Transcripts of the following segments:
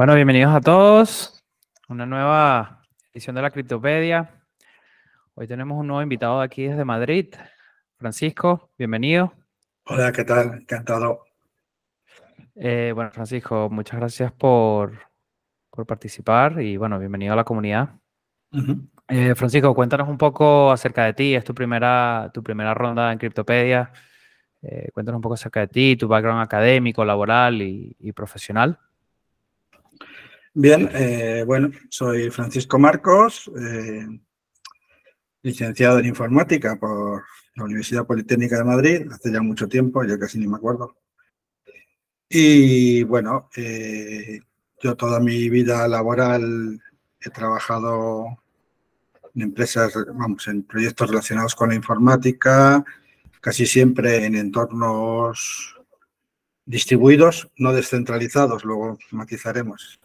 Bueno, bienvenidos a todos. Una nueva edición de la Criptopedia. Hoy tenemos un nuevo invitado aquí desde Madrid. Francisco, bienvenido. Hola, ¿qué tal? Encantado. Eh, bueno, Francisco, muchas gracias por, por, participar y bueno, bienvenido a la comunidad. Eh, Francisco, cuéntanos un poco acerca de ti. Es tu primera, tu primera ronda en Criptopedia. Eh, cuéntanos un poco acerca de ti, tu background académico, laboral y profesional. Bien, eh, bueno, soy Francisco Marcos, eh, licenciado en informática por la Universidad Politécnica de Madrid, hace ya mucho tiempo, yo casi ni me acuerdo. Y bueno, eh, yo toda mi vida laboral he trabajado en empresas, vamos, en proyectos relacionados con la informática, casi siempre en entornos distribuidos, no descentralizados, luego matizaremos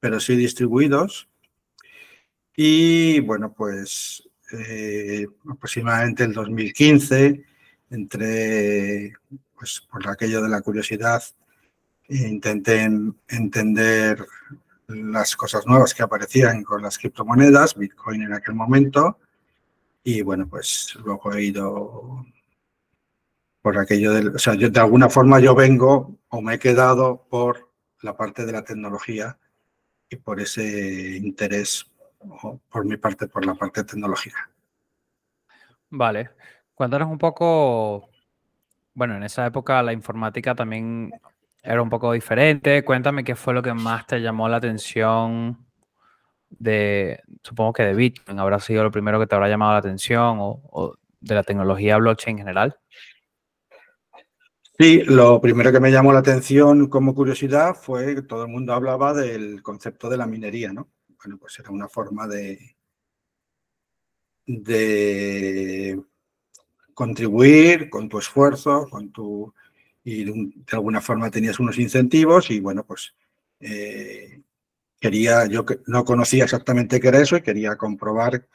pero sí distribuidos. Y bueno, pues eh, aproximadamente el 2015, entre, pues por aquello de la curiosidad, intenté entender las cosas nuevas que aparecían con las criptomonedas, Bitcoin en aquel momento, y bueno, pues luego he ido por aquello del, o sea, yo de alguna forma yo vengo o me he quedado por la parte de la tecnología y por ese interés, por mi parte, por la parte tecnológica. Vale. Cuéntanos un poco, bueno, en esa época la informática también era un poco diferente. Cuéntame qué fue lo que más te llamó la atención de, supongo que de Bitcoin, habrá sido lo primero que te habrá llamado la atención o, o de la tecnología blockchain en general. Sí, lo primero que me llamó la atención como curiosidad fue que todo el mundo hablaba del concepto de la minería, ¿no? Bueno, pues era una forma de, de contribuir con tu esfuerzo, con tu y de, alguna forma tenías unos incentivos y bueno, pues eh, quería, yo no conocía exactamente qué era eso y quería comprobar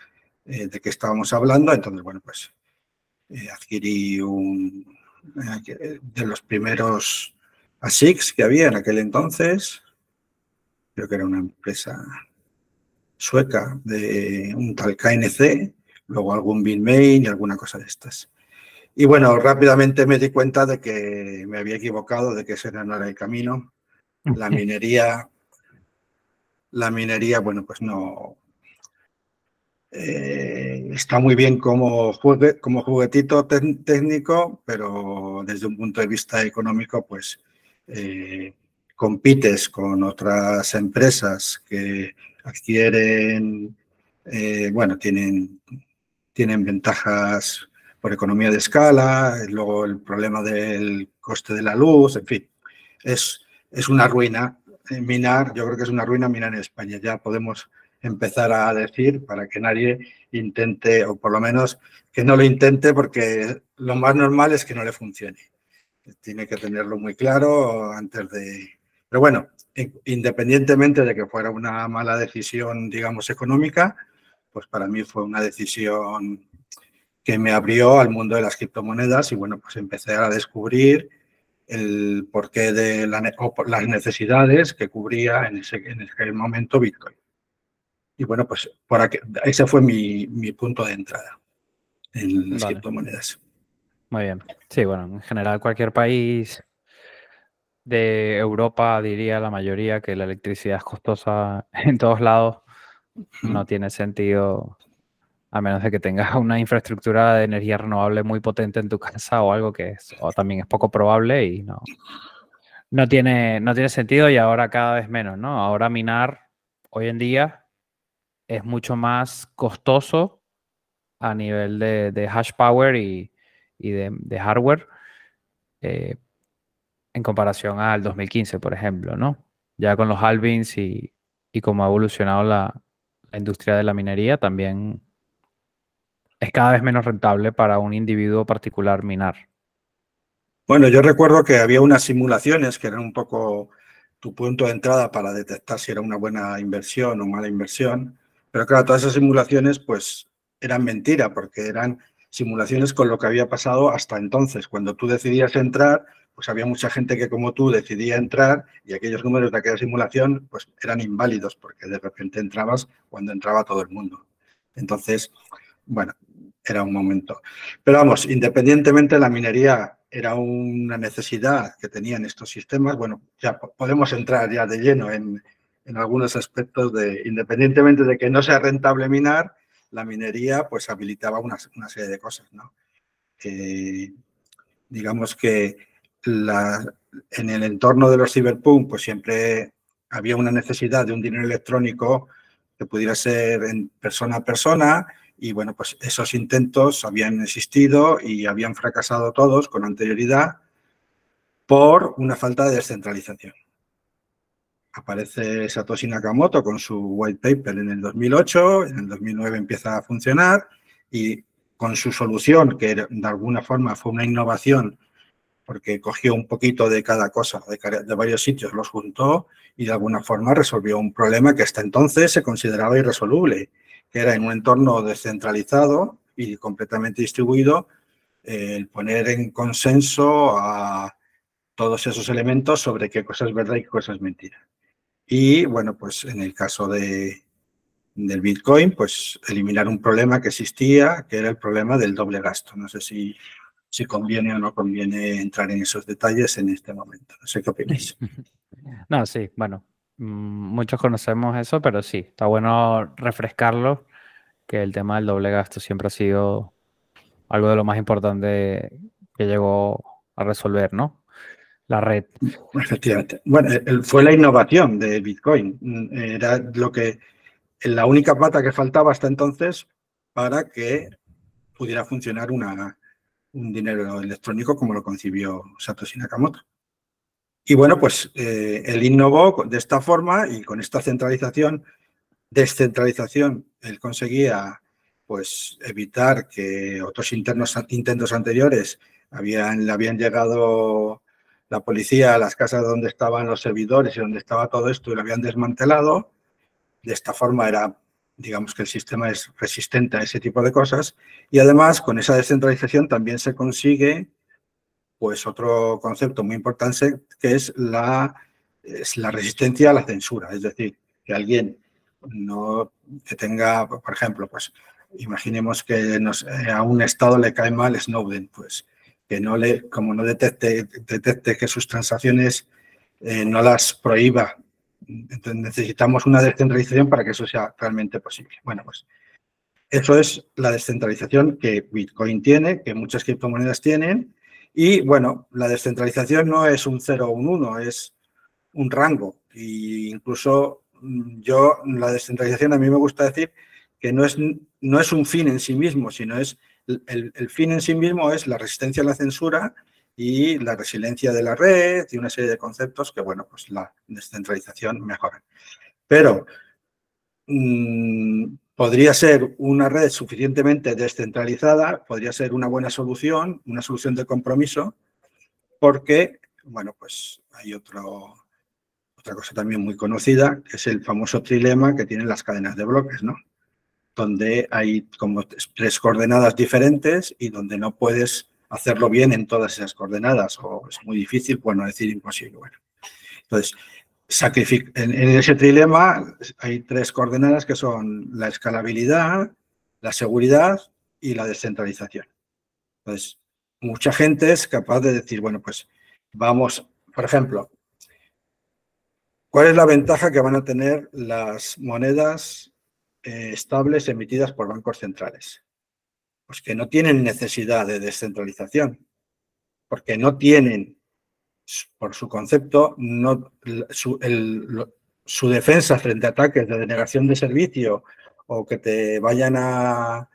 eh, de qué estábamos hablando, entonces bueno, pues eh, adquirí un, de los primeros ASICs que había en aquel entonces. Creo que era una empresa sueca de un tal KNC, luego algún Bitmain y alguna cosa de estas. Y bueno, rápidamente me di cuenta de que me había equivocado, de que ese no era el camino. La minería, la minería, bueno, pues no, eh, está muy bien como, como juguetito técnico, pero desde un punto de vista económico, pues eh, compites con otras empresas que adquieren, eh, bueno, tienen, tienen ventajas por economía de escala, luego el problema del coste de la luz, en fin, es, es una ruina. Minar, yo creo que es una ruina minar en España. Ya podemos empezar a decir para que nadie intente, o por lo menos que no lo intente, porque lo más normal es que no le funcione. Tiene que tenerlo muy claro antes de... Pero bueno, independientemente de que fuera una mala decisión, digamos, económica, pues para mí fue una decisión que me abrió al mundo de las criptomonedas y bueno, pues empecé a descubrir el porqué de las necesidades que cubría en ese, en ese momento Bitcoin. Y bueno, pues por ese fue mi, punto de entrada en las criptomonedas. Muy bien. Sí, bueno, en general cualquier país de Europa diría la mayoría que la electricidad es costosa en todos lados. No tiene sentido a menos de que tengas una infraestructura de energía renovable muy potente en tu casa o algo que es, o también es poco probable y no, no, tiene, no tiene sentido y ahora cada vez menos, ¿no? Ahora minar hoy en día es mucho más costoso a nivel de, hash power y, de, hardware eh, en comparación al 2015, por ejemplo, ¿no? Ya con los halvings y, y cómo ha evolucionado la, industria de la minería, también es cada vez menos rentable para un individuo particular minar. Bueno, yo recuerdo que había unas simulaciones que eran un poco tu punto de entrada para detectar si era una buena inversión o mala inversión. Pero claro, todas esas simulaciones pues eran mentira porque eran simulaciones con lo que había pasado hasta entonces. Cuando tú decidías entrar, pues había mucha gente que como tú decidía entrar y aquellos números de aquella simulación pues eran inválidos porque de repente entrabas cuando entraba todo el mundo. Entonces, bueno, era un momento. Pero vamos, independientemente la minería era una necesidad que tenían estos sistemas, bueno, ya podemos entrar ya de lleno en, en algunos aspectos de, independientemente de que no sea rentable minar, la minería pues habilitaba una, una serie de cosas, ¿no? digamos que en el entorno de los ciberpunk, pues siempre había una necesidad de un dinero electrónico que pudiera ser en persona a persona y bueno, pues esos intentos habían existido y habían fracasado todos con anterioridad por una falta de descentralización. Aparece Satoshi Nakamoto con su white paper en el 2008, en el 2009 empieza a funcionar y con su solución, que de alguna forma fue una innovación porque cogió un poquito de cada cosa, de, varios sitios, los juntó y de alguna forma resolvió un problema que hasta entonces se consideraba irresoluble, que era en un entorno descentralizado y completamente distribuido, el poner en consenso a todos esos elementos sobre qué cosa es verdad y qué cosa es mentira. Y bueno, pues en el caso de, del Bitcoin, pues eliminar un problema que existía, que era el problema del doble gasto. No sé si, si conviene o no conviene entrar en esos detalles en este momento. No sé qué opináis. No, sí, bueno, mm, muchos conocemos eso, pero sí, está bueno refrescarlo, que el tema del doble gasto siempre ha sido algo de lo más importante que llegó a resolver, ¿no? La red. Efectivamente. Bueno, fue la innovación de Bitcoin. Mm, era lo que la única pata que faltaba hasta entonces para que pudiera funcionar una, un dinero electrónico como lo concibió Satoshi Nakamoto. Y bueno, pues eh, él innovó de esta forma y con esta centralización, descentralización, él conseguía pues evitar que otros internos, intentos anteriores habían, le habían llegado la policía las casas donde estaban los servidores y donde estaba todo esto y lo habían desmantelado de esta forma era, digamos que el sistema es resistente a ese tipo de cosas. Y además con esa descentralización también se consigue pues otro concepto muy importante que es la, es la resistencia a la censura, es decir, que alguien no que tenga, por ejemplo, pues imaginemos que a un Estado le cae mal Snowden, pues que no le, como no detecte, detecte que sus transacciones eh, no las prohíba entonces necesitamos una descentralización para que eso sea realmente posible. Bueno, pues eso es la descentralización que Bitcoin tiene, que muchas criptomonedas tienen. Y bueno, la descentralización no es un 0 o un 1, es un rango. Y incluso mm, yo, la descentralización a mí me gusta decir que no es, no es un fin en sí mismo, sino es el, fin en sí mismo es la resistencia a la censura y la resiliencia de la red y una serie de conceptos que, bueno, pues la descentralización mejora. Pero mm, podría ser una red suficientemente descentralizada, podría ser una buena solución, una solución de compromiso, porque, bueno, pues hay otro, otra cosa también muy conocida, que es el famoso trilema que tienen las cadenas de bloques, ¿no? Donde hay como tres coordenadas diferentes y donde no puedes hacerlo bien en todas esas coordenadas, o es muy difícil, por no decir imposible. Bueno, entonces, en, en ese trilema hay tres coordenadas que son la escalabilidad, la seguridad y la descentralización. Entonces, mucha gente es capaz de decir, bueno, pues vamos, por ejemplo, ¿cuál es la ventaja que van a tener las monedas eh, estables emitidas por bancos centrales? Pues que no tienen necesidad de descentralización, porque no tienen, por su concepto, no, su, su defensa frente a ataques de denegación de servicio o que te vayan a,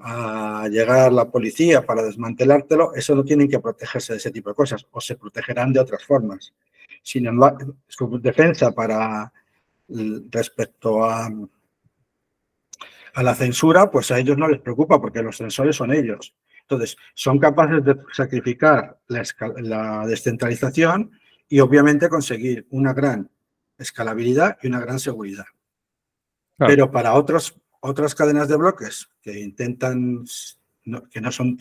a llegar la policía para desmantelártelo, eso no tienen que protegerse de ese tipo de cosas o se protegerán de otras formas. Sin embargo, su defensa para respecto a a la censura, pues a ellos no les preocupa porque los censores son ellos. Entonces, son capaces de sacrificar la, descentralización y obviamente conseguir una gran escalabilidad y una gran seguridad. Pero para otros, otras cadenas de bloques que intentan que no, son,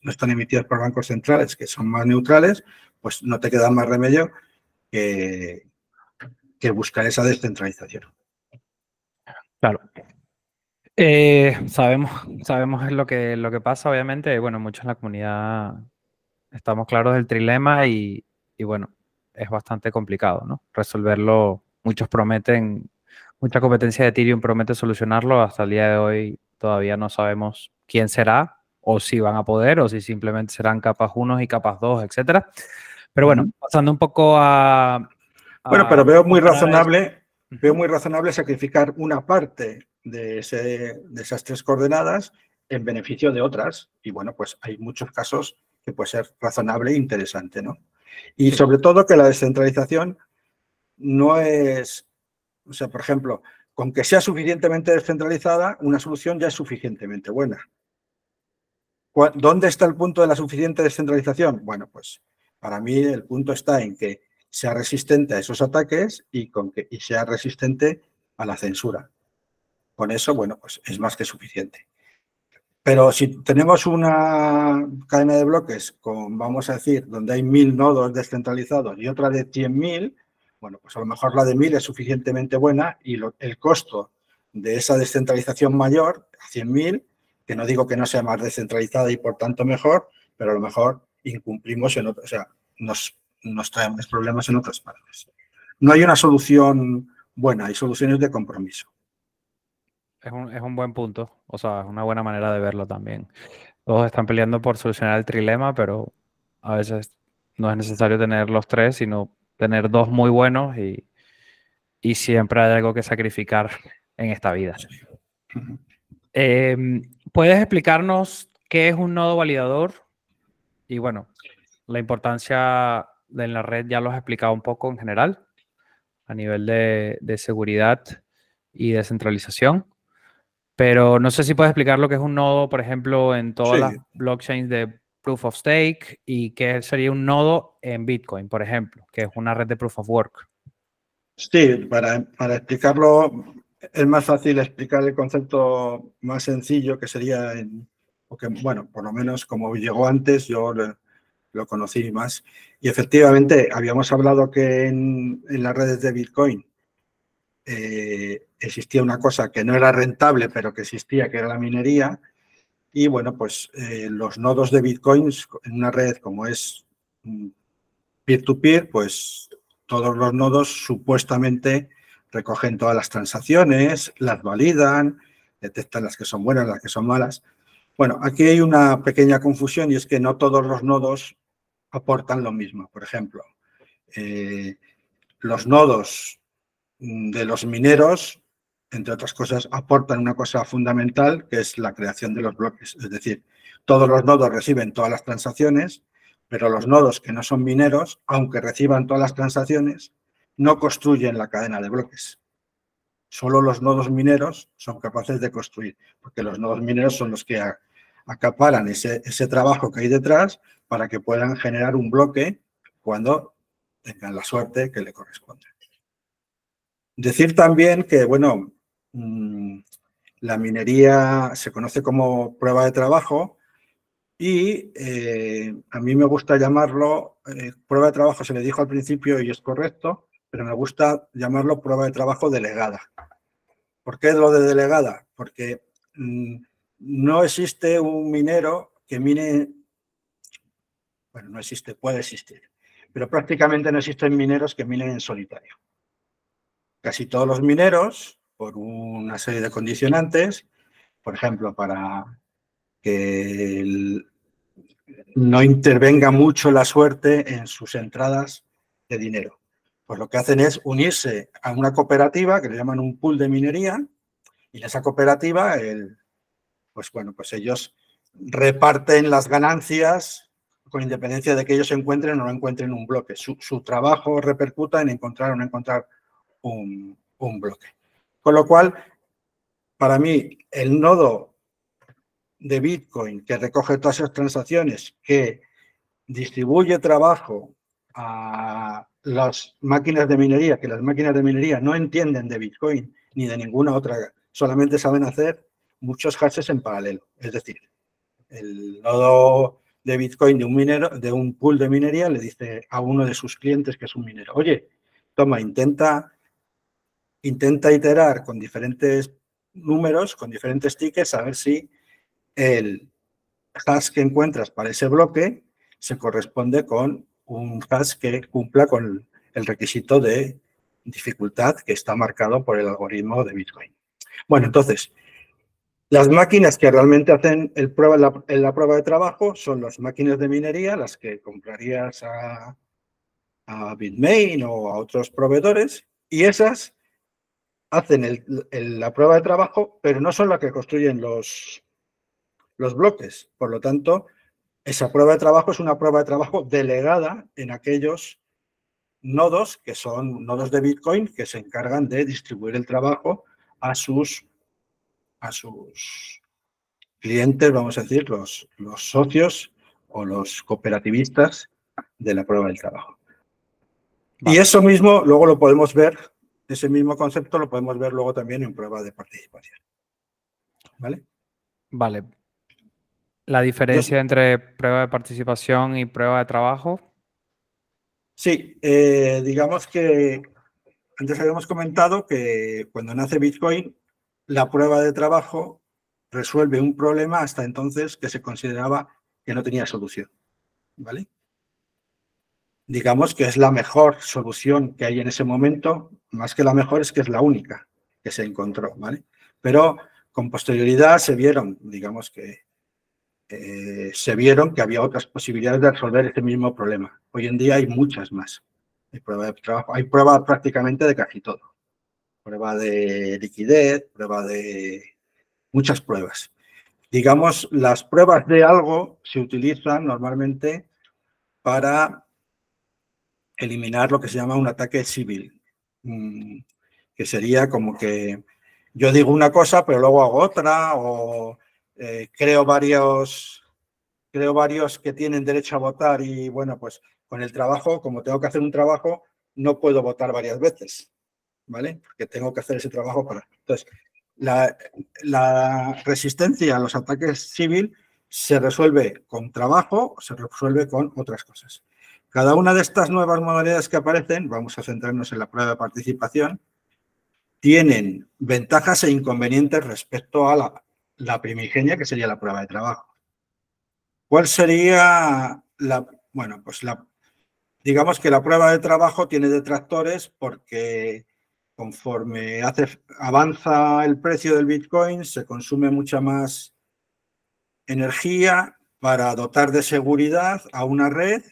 no están emitidas por bancos centrales, que son más neutrales, pues no te queda más remedio que, que buscar esa descentralización. Claro. Eh, sabemos, sabemos lo que, lo que pasa, obviamente. Bueno, muchos en la comunidad estamos claros del trilema y, y bueno, es bastante complicado, ¿no? Resolverlo, muchos prometen, mucha competencia de Ethereum promete solucionarlo. Hasta el día de hoy todavía no sabemos quién será o si van a poder o si simplemente serán capas 1 y capas 2, etcétera. Pero bueno, pasando un poco a... bueno, pero veo muy razonable, veo muy razonable sacrificar una parte de, esas tres coordenadas en beneficio de otras. Y bueno, pues hay muchos casos que puede ser razonable e interesante, ¿no? Y sobre todo que la descentralización no es, o sea, por ejemplo, con que sea suficientemente descentralizada, una solución ya es suficientemente buena. ¿Dónde está el punto de la suficiente descentralización? Bueno, pues para mí el punto está en que sea resistente a esos ataques y, sea resistente a la censura. Con eso, bueno, pues es más que suficiente. Pero si tenemos una cadena de bloques con, vamos a decir, donde hay mil nodos descentralizados y otra de 100.000, bueno, pues a lo mejor la de mil es suficientemente buena y el costo de esa descentralización mayor, a 100.000, que no digo que no sea más descentralizada y por tanto mejor, pero a lo mejor incumplimos en otro, o sea, nos, nos traemos problemas en otras partes. No hay una solución buena, hay soluciones de compromiso. Es un, es un buen punto, o sea, es una buena manera de verlo también. Todos están peleando por solucionar el trilema, pero a veces no es necesario tener los tres, sino tener dos muy buenos y, y siempre hay algo que sacrificar en esta vida. Em, ¿Puedes explicarnos qué es un nodo validador? Y bueno, la importancia de la red ya lo has explicado un poco en general, a nivel de, de seguridad y descentralización. Pero no sé si puedes explicar lo que es un nodo, por ejemplo, en todas las blockchains de Proof of Stake y qué sería un nodo en Bitcoin, por ejemplo, que es una red de Proof of Work. Sí, para, para explicarlo es más fácil explicar el concepto más sencillo que sería, en, porque, bueno, por lo menos como llegó antes, yo lo, conocí más. Y efectivamente, habíamos hablado que en, las redes de Bitcoin eh, existía una cosa que no era rentable, pero que existía, que era la minería. Y bueno, pues eh, los nodos de bitcoins en una red como es mm, peer-to-peer, pues todos los nodos supuestamente recogen todas las transacciones, las validan, detectan las que son buenas, las que son malas. Bueno, aquí hay una pequeña confusión y es que no todos los nodos aportan lo mismo. Por ejemplo, eh, los nodos de los mineros, entre otras cosas, aportan una cosa fundamental, que es la creación de los bloques. Es decir, todos los nodos reciben todas las transacciones, pero los nodos que no son mineros, aunque reciban todas las transacciones, no construyen la cadena de bloques. Solo los nodos mineros son capaces de construir, porque los nodos mineros son los que acaparan ese, ese trabajo que hay detrás para que puedan generar un bloque cuando tengan la suerte que le corresponde. Decir también que, bueno, mm, la minería se conoce como prueba de trabajo y eh, a mí me gusta llamarlo, eh, prueba de trabajo se le dijo al principio y es correcto, pero me gusta llamarlo prueba de trabajo delegada. ¿Por qué lo de delegada? Porque mm, no existe un minero que mine, bueno, no existe, puede existir, pero prácticamente no existen mineros que minen en solitario casi todos los mineros, por una serie de condicionantes, por ejemplo, para que no intervenga mucho la suerte en sus entradas de dinero. Pues lo que hacen es unirse a una cooperativa que le llaman un pool de minería y en esa cooperativa, el, pues bueno, pues ellos reparten las ganancias con independencia de que ellos encuentren o no encuentren un bloque. Su, su trabajo repercuta en encontrar o no encontrar un, bloque. Con lo cual, para mí, el nodo de Bitcoin que recoge todas esas transacciones, que distribuye trabajo a las máquinas de minería, que las máquinas de minería no entienden de Bitcoin ni de ninguna otra, solamente saben hacer muchos hashes en paralelo. Es decir, el nodo de Bitcoin de un minero, de un pool de minería, le dice a uno de sus clientes que es un minero, oye, toma, intenta, intenta iterar con diferentes números, con diferentes tickets, a ver si el hash que encuentras para ese bloque se corresponde con un hash que cumpla con el requisito de dificultad que está marcado por el algoritmo de Bitcoin. Bueno, entonces, las máquinas que realmente hacen el prueba, la, prueba de trabajo son las máquinas de minería, las que comprarías a, Bitmain o a otros proveedores, y esas hacen la prueba de trabajo, pero no son las que construyen los, los bloques. Por lo tanto, esa prueba de trabajo es una prueba de trabajo delegada en aquellos nodos que son nodos de Bitcoin que se encargan de distribuir el trabajo a sus, a sus clientes, vamos a decir, los, los socios o los cooperativistas de la prueba del trabajo. Y eso mismo luego lo podemos ver, ese mismo concepto lo podemos ver luego también en prueba de participación. ¿Vale? Vale. La diferencia entre prueba de participación y prueba de trabajo. Sí, eh, digamos que antes habíamos comentado que cuando nace Bitcoin, la prueba de trabajo resuelve un problema hasta entonces que se consideraba que no tenía solución. ¿Vale? Digamos que es la mejor solución que hay en ese momento, más que la mejor es que es la única que se encontró, ¿vale? Pero con posterioridad se vieron, digamos que eh, se vieron que había otras posibilidades de resolver este mismo problema. Hoy en día hay muchas más. Hay prueba de trabajo, hay prueba prácticamente de casi todo. Prueba de liquidez, prueba de muchas pruebas. Digamos, las pruebas de algo se utilizan normalmente para eliminar lo que se llama un ataque civil, mm, que sería como que yo digo una cosa, pero luego hago otra, o eh, creo varios creo varios que tienen derecho a votar y bueno, pues con el trabajo, como tengo que hacer un trabajo, no puedo votar varias veces, ¿vale? Porque tengo que hacer ese trabajo para... Entonces, la, la resistencia a los ataques civil se resuelve con trabajo se resuelve con otras cosas. Cada una de estas nuevas modalidades que aparecen, vamos a centrarnos en la prueba de participación, tienen ventajas e inconvenientes respecto a la, la primigenia, que sería la prueba de trabajo. ¿Cuál sería la, bueno, pues la, digamos que la prueba de trabajo tiene detractores porque conforme hace, avanza el precio del Bitcoin, se consume mucha más energía para dotar de seguridad a una red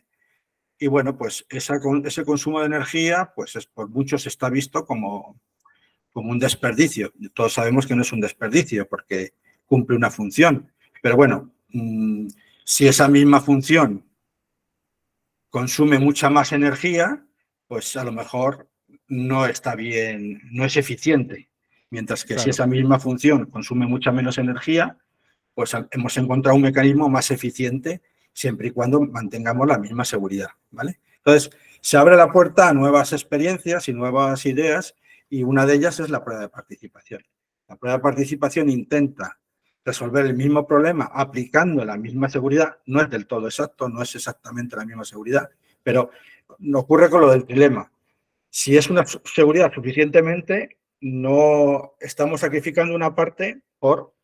y bueno, pues esa, ese consumo de energía, pues es, por muchos está visto como, como un desperdicio. Todos sabemos que no es un desperdicio porque cumple una función. Pero bueno, mm, si esa misma función consume mucha más energía, pues a lo mejor no está bien, no es eficiente. Mientras que si esa misma función consume mucha menos energía, pues hemos encontrado un mecanismo más eficiente siempre y cuando mantengamos la misma seguridad, ¿vale? Entonces, se abre la puerta a nuevas experiencias y nuevas ideas y una de ellas es la prueba de participación. La prueba de participación intenta resolver el mismo problema aplicando la misma seguridad. No es del todo exacto, no es exactamente la misma seguridad, pero ocurre con lo del dilema. Si es una seguridad suficientemente, no estamos sacrificando una parte por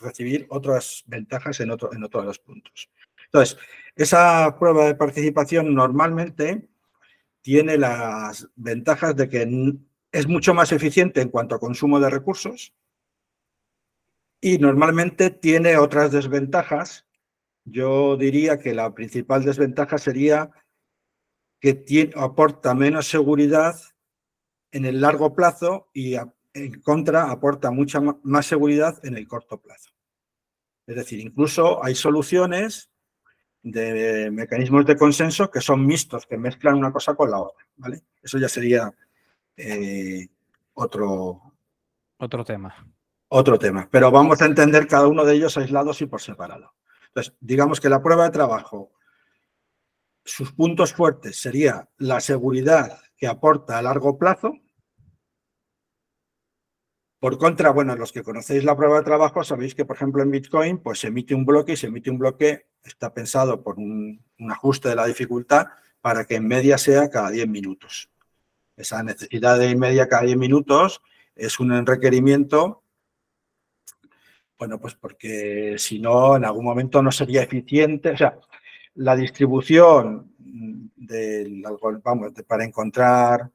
recibir otras ventajas en, otro, en otros los puntos. Entonces, esa prueba de participación normalmente tiene las ventajas de que es mucho más eficiente en cuanto a consumo de recursos, y normalmente tiene otras desventajas. Yo diría que la principal desventaja sería que tiene, aporta menos seguridad en el largo plazo y en contra aporta mucha más seguridad en el corto plazo. Es decir, incluso hay soluciones de mecanismos de consenso que son mixtos, que mezclan una cosa con la otra. ¿vale? Eso ya sería eh, otro, otro tema otro tema, pero vamos a entender cada uno de ellos aislados y por separado. Entonces, digamos que la prueba de trabajo, sus puntos fuertes sería la seguridad que aporta a largo plazo, Por contra, bueno, los que conocéis la prueba de trabajo sabéis que, por ejemplo, en Bitcoin, pues se emite un bloque y se emite un bloque, está pensado por un, ajuste de la dificultad para que en media sea cada 10 minutos. Esa necesidad de media cada 10 minutos es un requerimiento, bueno, pues porque si no, en algún momento no sería eficiente. O sea, la distribución del vamos, para encontrar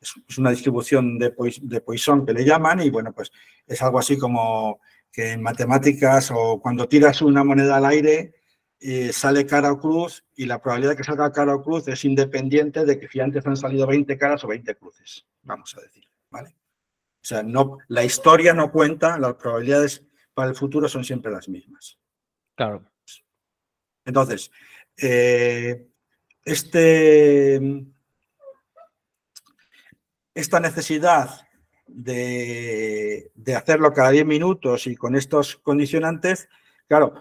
es una distribución de, Poisson que le llaman y bueno, pues es algo así como que en matemáticas o cuando tiras una moneda al aire eh, sale cara o cruz y la probabilidad de que salga cara o cruz es independiente de que si antes han salido 20 caras o 20 cruces, vamos a decir, ¿vale? O sea, no, la historia no cuenta, las probabilidades para el futuro son siempre las mismas. Claro. Entonces, eh, este esta necesidad de, hacerlo cada 10 minutos y con estos condicionantes, claro,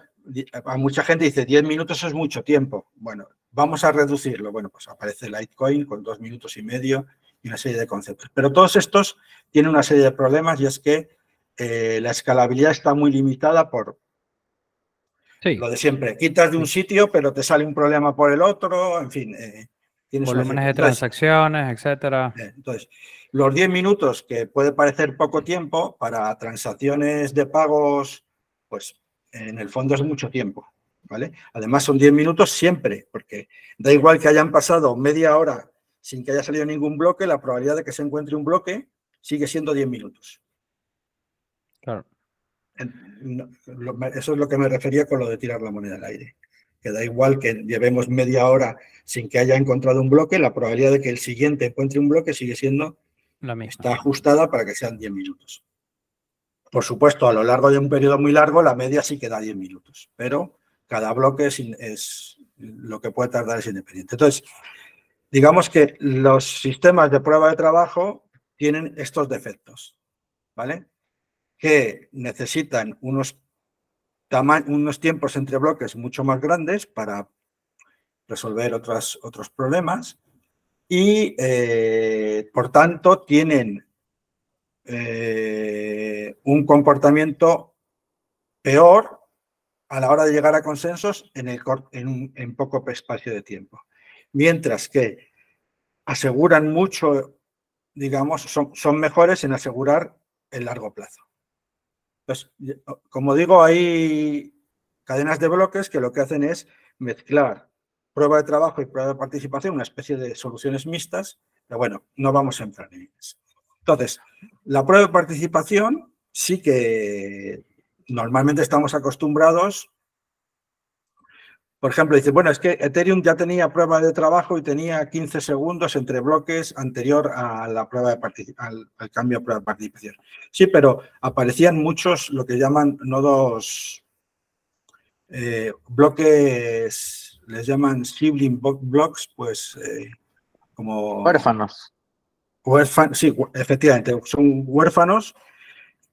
a mucha gente dice 10 minutos es mucho tiempo. Bueno, vamos a reducirlo. Bueno, pues aparece Litecoin con dos minutos y medio y una serie de conceptos. Pero todos estos tienen una serie de problemas y es que eh, la escalabilidad está muy limitada por lo de siempre. Quitas de un sitio, pero te sale un problema por el otro, en fin. Eh, Volúmenes de transacciones, etcétera. Entonces, los 10 minutos, que puede parecer poco tiempo, para transacciones de pagos, pues en el fondo es mucho tiempo. ¿vale? Además, son 10 minutos siempre, porque da igual que hayan pasado media hora sin que haya salido ningún bloque, la probabilidad de que se encuentre un bloque sigue siendo 10 minutos. Claro. Eso es lo que me refería con lo de tirar la moneda al aire que da igual que llevemos media hora sin que haya encontrado un bloque, la probabilidad de que el siguiente encuentre un bloque sigue siendo, la misma. está ajustada para que sean 10 minutos. Por supuesto, a lo largo de un periodo muy largo, la media sí que da 10 minutos, pero cada bloque es, lo que puede tardar es independiente. Entonces, digamos que los sistemas de prueba de trabajo tienen estos defectos, ¿vale? Que necesitan unos tiempos entre bloques mucho más grandes para resolver otros, otros problemas y, eh, por tanto, tienen eh, un comportamiento peor a la hora de llegar a consensos en, el, en, en poco espacio de tiempo. Mientras que aseguran mucho, digamos, son, son mejores en asegurar el largo plazo. Pues, como digo, hay cadenas de bloques que lo que hacen es mezclar prueba de trabajo y prueba de participación, una especie de soluciones mixtas, pero bueno, no vamos a entrar en ellas. Entonces, la prueba de participación sí que normalmente estamos acostumbrados por ejemplo, dice, bueno, es que Ethereum ya tenía prueba de trabajo y tenía 15 segundos entre bloques anterior a la prueba de al, al, cambio a prueba de participación. Sí, pero aparecían muchos lo que llaman nodos, eh, bloques, les llaman sibling blocks, pues eh, como... Huérfanos. sí, efectivamente, son huérfanos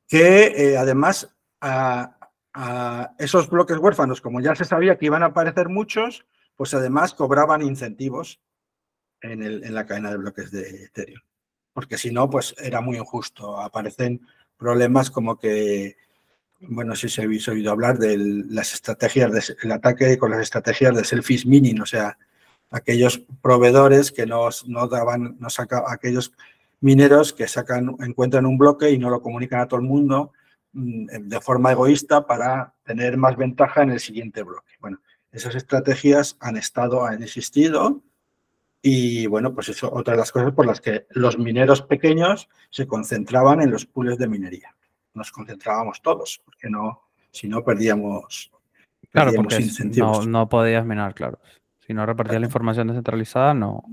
que eh, además a, a esos bloques huérfanos, como ya se sabía que iban a aparecer muchos, pues además cobraban incentivos en, el, en la cadena de bloques de Ethereum. Porque si no, pues era muy injusto. Aparecen problemas como que, bueno, si se habéis oído hablar de las estrategias, del ataque con las estrategias de selfies mining, o sea, aquellos proveedores que nos, no daban, no saca, aquellos mineros que sacan, encuentran un bloque y no lo comunican a todo el mundo de forma egoísta para tener más ventaja en el siguiente bloque. Bueno, esas estrategias han estado, han existido y bueno, pues eso, otra de las cosas por las que los mineros pequeños se concentraban en los pools de minería. Nos concentrábamos todos, porque no, si no perdíamos, claro, porque incentivos. No, podías minar, claro. Si no repartías la información descentralizada, no.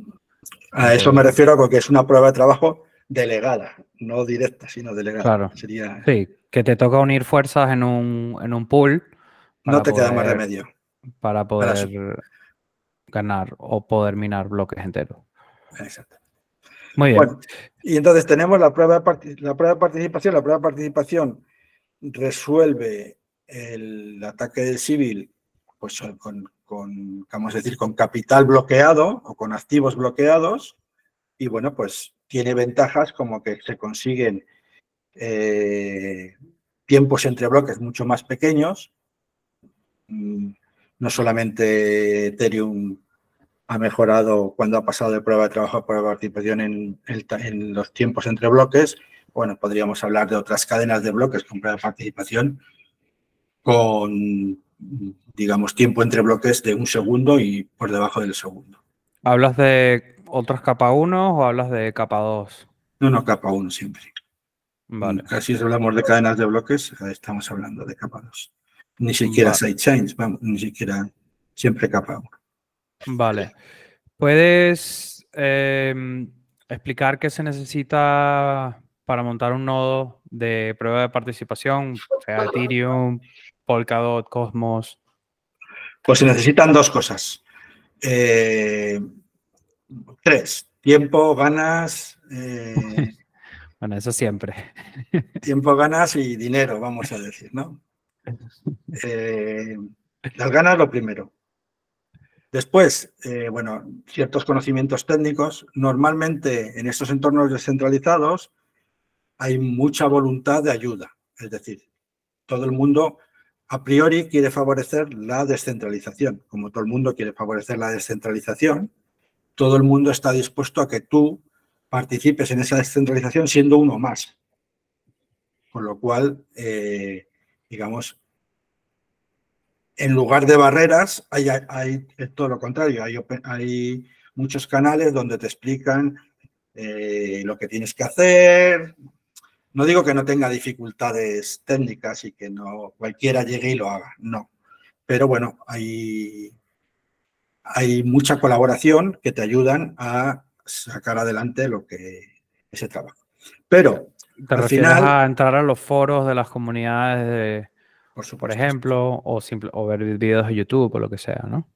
A eso me refiero porque es una prueba de trabajo delegada, no directa, sino delegada. Claro. Sería... Sí, que te toca unir fuerzas en un, en un pool. No te queda más remedio. Para poder ganar o poder minar bloques enteros. Exacto. Muy bien. y entonces tenemos la prueba, de la prueba de participación. La prueba de participación resuelve el ataque del civil pues, con, con, vamos a decir, con capital bloqueado o con activos bloqueados. Y bueno, pues tiene ventajas como que se consiguen eh, tiempos entre bloques mucho más pequeños. Mm, no solamente Ethereum ha mejorado cuando ha pasado de prueba de trabajo a prueba de participación en, en los tiempos entre bloques, bueno, podríamos hablar de otras cadenas de bloques con prueba de participación con, digamos, tiempo entre bloques de un segundo y por debajo del segundo. ¿Hablas de otras capa 1 o hablas de capa 2? No, no, capa 1 siempre. Vale. Casi si hablamos de cadenas de bloques, estamos hablando de capa 2. Ni siquiera sidechains, vamos, ni siquiera siempre capa 1. Vale. ¿Puedes em, explicar qué se necesita para montar un nodo de prueba de participación, sea Ethereum, Polkadot, Cosmos? Pues se necesitan dos cosas. Eh, tres. Tiempo, ganas. Eh, bueno, eso siempre. tiempo, ganas y dinero, vamos a decir, ¿no? Eh, las ganas lo primero. Después, bueno, ciertos conocimientos técnicos. Normalmente en estos entornos descentralizados hay mucha voluntad de ayuda. Es decir, todo el mundo a priori quiere favorecer la descentralización. Como todo el mundo quiere favorecer la descentralización, todo el mundo está dispuesto a que tú participes en esa descentralización siendo uno más. Con lo cual, eh, digamos, en lugar de barreras, hay, todo lo contrario. Hay, hay, muchos canales donde te explican eh, lo que tienes que hacer, no digo que no tenga dificultades técnicas y que no cualquiera llegue y lo haga, no. Pero bueno, hay, hay mucha colaboración que te ayudan a sacar adelante lo que ese trabajo. Pero te al final, a entrar a los foros de las comunidades de, por, por ejemplo, o, simple, o ver videos de YouTube o lo que sea, ¿no?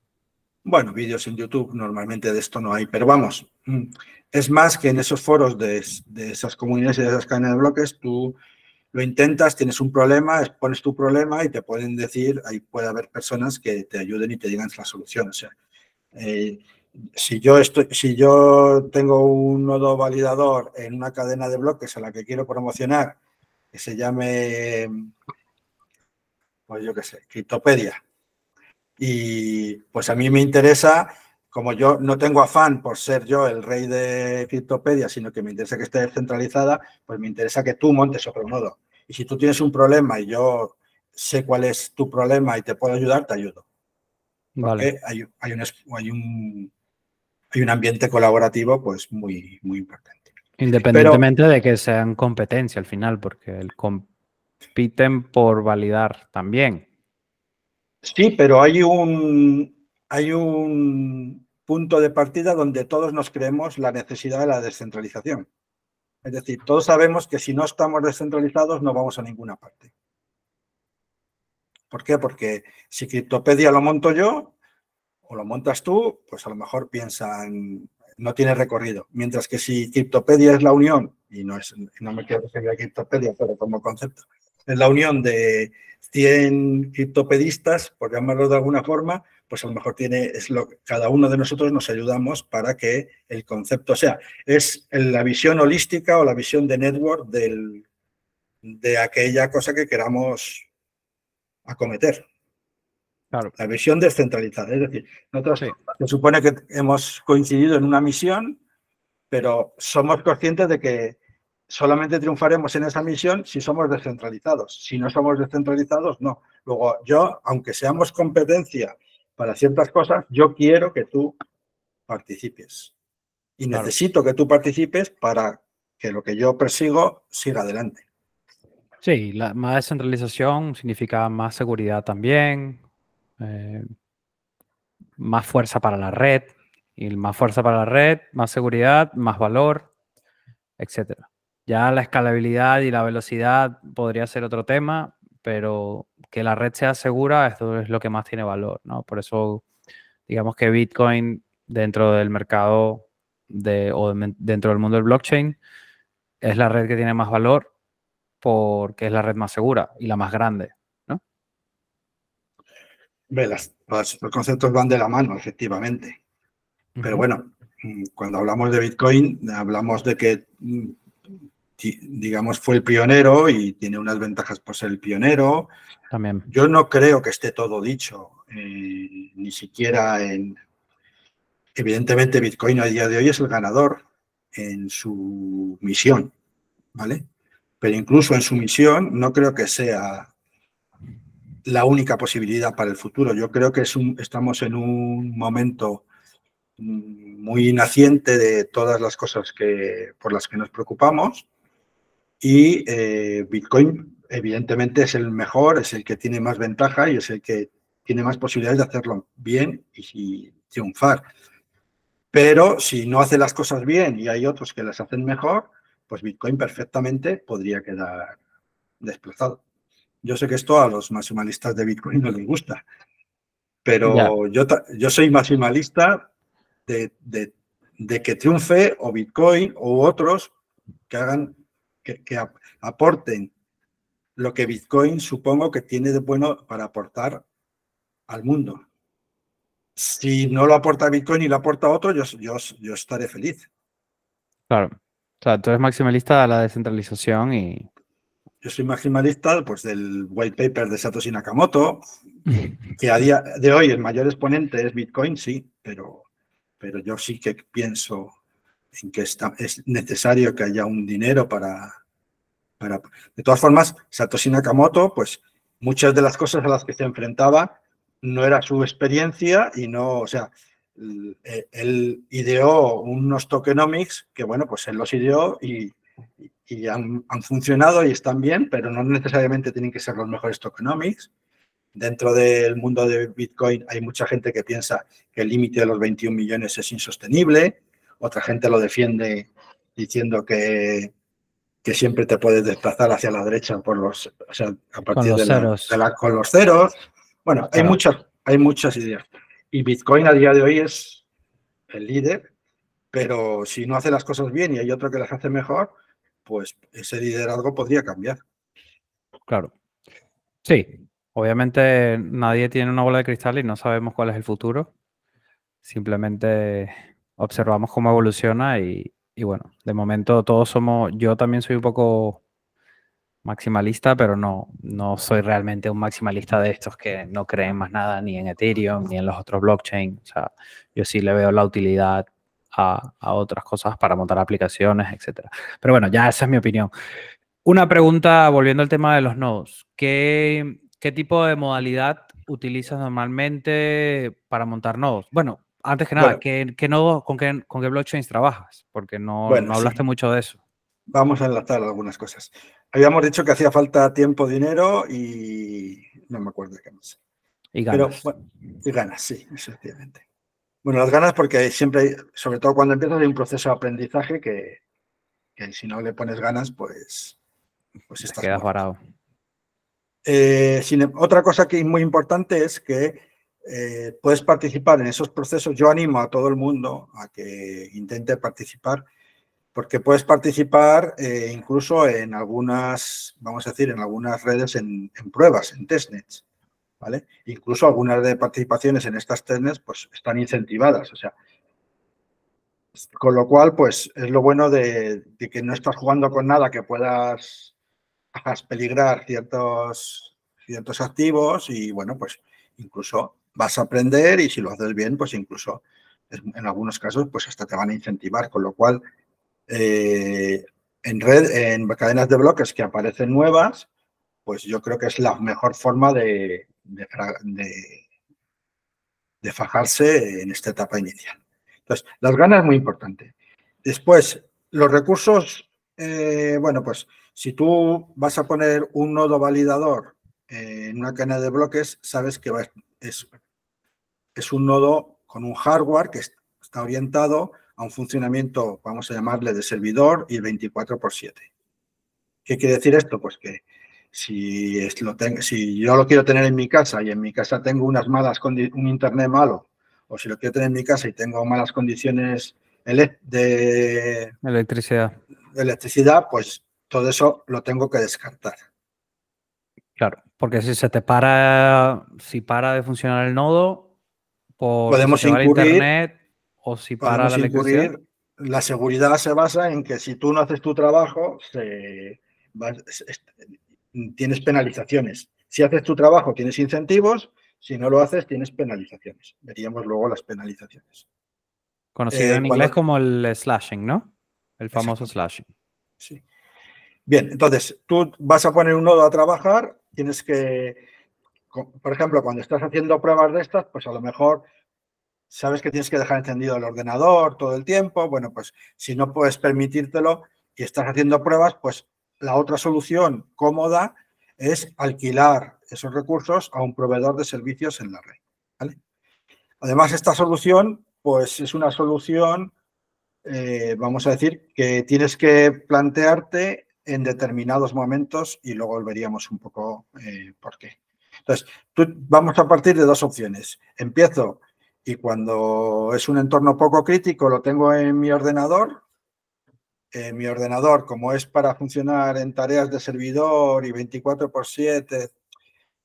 Bueno, vídeos en YouTube normalmente de esto no hay, pero vamos, es más que en esos foros de, esas comunidades y de esas cadenas de bloques, tú lo intentas, tienes un problema, pones tu problema y te pueden decir, ahí puede haber personas que te ayuden y te digan la solución. O sea, eh, si, yo estoy, si yo tengo un nodo validador en una cadena de bloques a la que quiero promocionar, que se llame, pues yo qué sé, Criptopedia, y pues a mí me interesa como yo no tengo afán por ser yo el rey de Criptopedia, sino que me interesa que esté descentralizada, pues me interesa que tú montes otro nodo. Y si tú tienes un problema y yo sé cuál es tu problema y te puedo ayudar, te ayudo. Vale. Hay, hay, un, hay, un, hay un ambiente colaborativo pues muy, muy importante. Independientemente de que sean competencia al final, porque el compiten por validar también. Sí, pero hay un, hay un punto de partida donde todos nos creemos la necesidad de la descentralización. Es decir, todos sabemos que si no estamos descentralizados no vamos a ninguna parte. ¿Por qué? Porque si Criptopedia lo monto yo lo montas tú, pues a lo mejor piensan, no tiene recorrido. Mientras que si Criptopedia es la unión, y no, es, no me quiero referir a Criptopedia, pero como concepto, es la unión de 100 criptopedistas, por llamarlo de alguna forma, pues a lo mejor tiene, es lo, cada uno de nosotros nos ayudamos para que el concepto, sea, es la visión holística o la visión de network del, de aquella cosa que queramos acometer. Claro. La visión descentralizada. Es decir, nosotros se supone que hemos coincidido en una misión, pero somos conscientes de que solamente triunfaremos en esa misión si somos descentralizados. Si no somos descentralizados, no. Luego, yo, aunque seamos competencia para ciertas cosas, yo quiero que tú participes. Y necesito que tú participes para que lo que yo persigo siga adelante. Sí, la, más descentralización significa más seguridad también, eh, más fuerza para la red, y más fuerza para la red, más seguridad, más valor, etc. Ya la escalabilidad y la velocidad podría ser otro tema, pero que la red sea segura, esto es lo que más tiene valor, ¿no? Por eso, digamos que Bitcoin dentro del mercado o dentro del mundo del blockchain es la red que tiene más valor porque es la red más segura y la más grande, los conceptos van de la mano, efectivamente. Pero bueno, mm, cuando hablamos de Bitcoin, hablamos de que mm, digamos, fue el pionero y tiene unas ventajas por ser el pionero. También. Yo no creo que esté todo dicho, eh, ni siquiera en... Evidentemente Bitcoin a día de hoy es el ganador en su misión, ¿vale? Pero incluso en su misión no creo que sea la única posibilidad para el futuro. Yo creo que es un, estamos en un momento muy naciente de todas las cosas que, por las que nos preocupamos y eh, Bitcoin evidentemente es el mejor, es el que tiene más ventaja y es el que tiene más posibilidades de hacerlo bien y, triunfar. Pero si no hace las cosas bien y hay otros que las hacen mejor, pues Bitcoin perfectamente podría quedar desplazado. Yo sé que esto a los maximalistas de Bitcoin no les gusta, pero yo, yo soy maximalista de, de, que triunfe o Bitcoin o otros que hagan, que, que aporten lo que Bitcoin supongo que tiene de bueno para aportar al mundo. Si no lo aporta Bitcoin y lo aporta otro, yo, yo, yo estaré feliz. Claro. O sea, tú eres maximalista de la descentralización y... Yo soy maximalista pues, del white paper de Satoshi Nakamoto, que a día de hoy el mayor exponente es Bitcoin, sí, pero, pero yo sí que pienso en que está, es necesario que haya un dinero para, de todas formas, Satoshi Nakamoto, pues muchas de las cosas a las que se enfrentaba no era su experiencia y no, o sea, él ideó unos tokenomics que, bueno, pues él los ideó y, han, funcionado y están bien, pero no necesariamente tienen que ser los mejores tokenomics. Dentro del mundo de Bitcoin hay mucha gente que piensa que el límite de los 21 millones es insostenible, otra gente lo defiende diciendo que que siempre te puedes desplazar hacia la derecha por los, o sea, a partir de, la, con los ceros. Bueno, hay muchas, hay muchas ideas. Y Bitcoin a día de hoy es el líder, pero si no hace las cosas bien y hay otro que las hace mejor, pues ese liderazgo podría cambiar. Claro. Sí, obviamente nadie tiene una bola de cristal y no sabemos cuál es el futuro. Simplemente observamos cómo evoluciona y, bueno, de momento todos somos, yo también soy un poco maximalista, pero no, no soy realmente un maximalista de estos que no creen más nada ni en Ethereum ni en los otros blockchain. O sea, yo sí le veo la utilidad a, otras cosas para montar aplicaciones, etc. Pero bueno, ya esa es mi opinión. Una pregunta, volviendo al tema de los nodos. ¿Qué, qué tipo de modalidad utilizas normalmente para montar nodos? Bueno, antes que nada, ¿qué, nodo, con, qué, ¿con qué blockchains trabajas? Porque no, no hablaste mucho de eso. Vamos a enlazar algunas cosas. Habíamos dicho que hacía falta tiempo, dinero y no me acuerdo de qué más. Y ganas. Pero, y ganas, sí, efectivamente. Bueno, las ganas porque siempre, sobre todo cuando empiezas, hay un proceso de aprendizaje que, si no le pones ganas, pues, pues estás quedas varado. Eh, otra cosa que es muy importante es que eh, puedes participar en esos procesos. Yo animo a todo el mundo a que intente participar, porque puedes participar eh, incluso en algunas, vamos a decir, en algunas redes en, pruebas, en testnets. Incluso algunas de participaciones en estas testnets pues, están incentivadas. O sea, con lo cual, pues es lo bueno de, de que no estás jugando con nada que puedas peligrar ciertos, ciertos activos y bueno, pues incluso vas a aprender y si lo haces bien, pues incluso en algunos casos, pues hasta te van a incentivar, con lo cual eh, en red, en cadenas de bloques que aparecen nuevas, pues yo creo que es la mejor forma de, de, fajarse en esta etapa inicial. Entonces, las ganas es muy importante. Después, los recursos, eh, bueno, pues si tú vas a poner un nodo validador en una cadena de bloques, sabes que es es un nodo con un hardware que está orientado a un funcionamiento, vamos a llamarle, de servidor y 24 por 7. ¿Qué quiere decir esto? Pues que si, lo si yo lo quiero tener en mi casa y en mi casa tengo unas malas un internet malo, o si lo quiero tener en mi casa y tengo malas condiciones de electricidad, de electricidad pues todo eso lo tengo que descartar. Claro, porque si se te para, si para de funcionar el nodo, podemos incurrir, internet o si para la electricidad. la seguridad se basa en que si tú no haces tu trabajo, tienes penalizaciones. Si haces tu trabajo, tienes incentivos. Si no lo haces, tienes penalizaciones. Veríamos luego las penalizaciones. Conocido eh, en inglés como el slashing, ¿no? El famoso slashing. Sí. Bien, entonces tú vas a poner un nodo a trabajar, tienes que, por ejemplo, cuando estás haciendo pruebas de estas, pues a lo mejor sabes que tienes que dejar encendido el ordenador todo el tiempo. Bueno, pues si no puedes permitírtelo y estás haciendo pruebas, pues la otra solución cómoda es alquilar esos recursos a un proveedor de servicios en la red. Además, esta solución pues es una solución, eh, vamos a decir, que tienes que plantearte en determinados momentos y luego veríamos un poco eh, por qué. Entonces, vamos a partir de dos opciones. Empiezo y cuando es un entorno poco crítico lo tengo en mi ordenador. En mi ordenador, como es para funcionar en tareas de servidor y 24 por 7,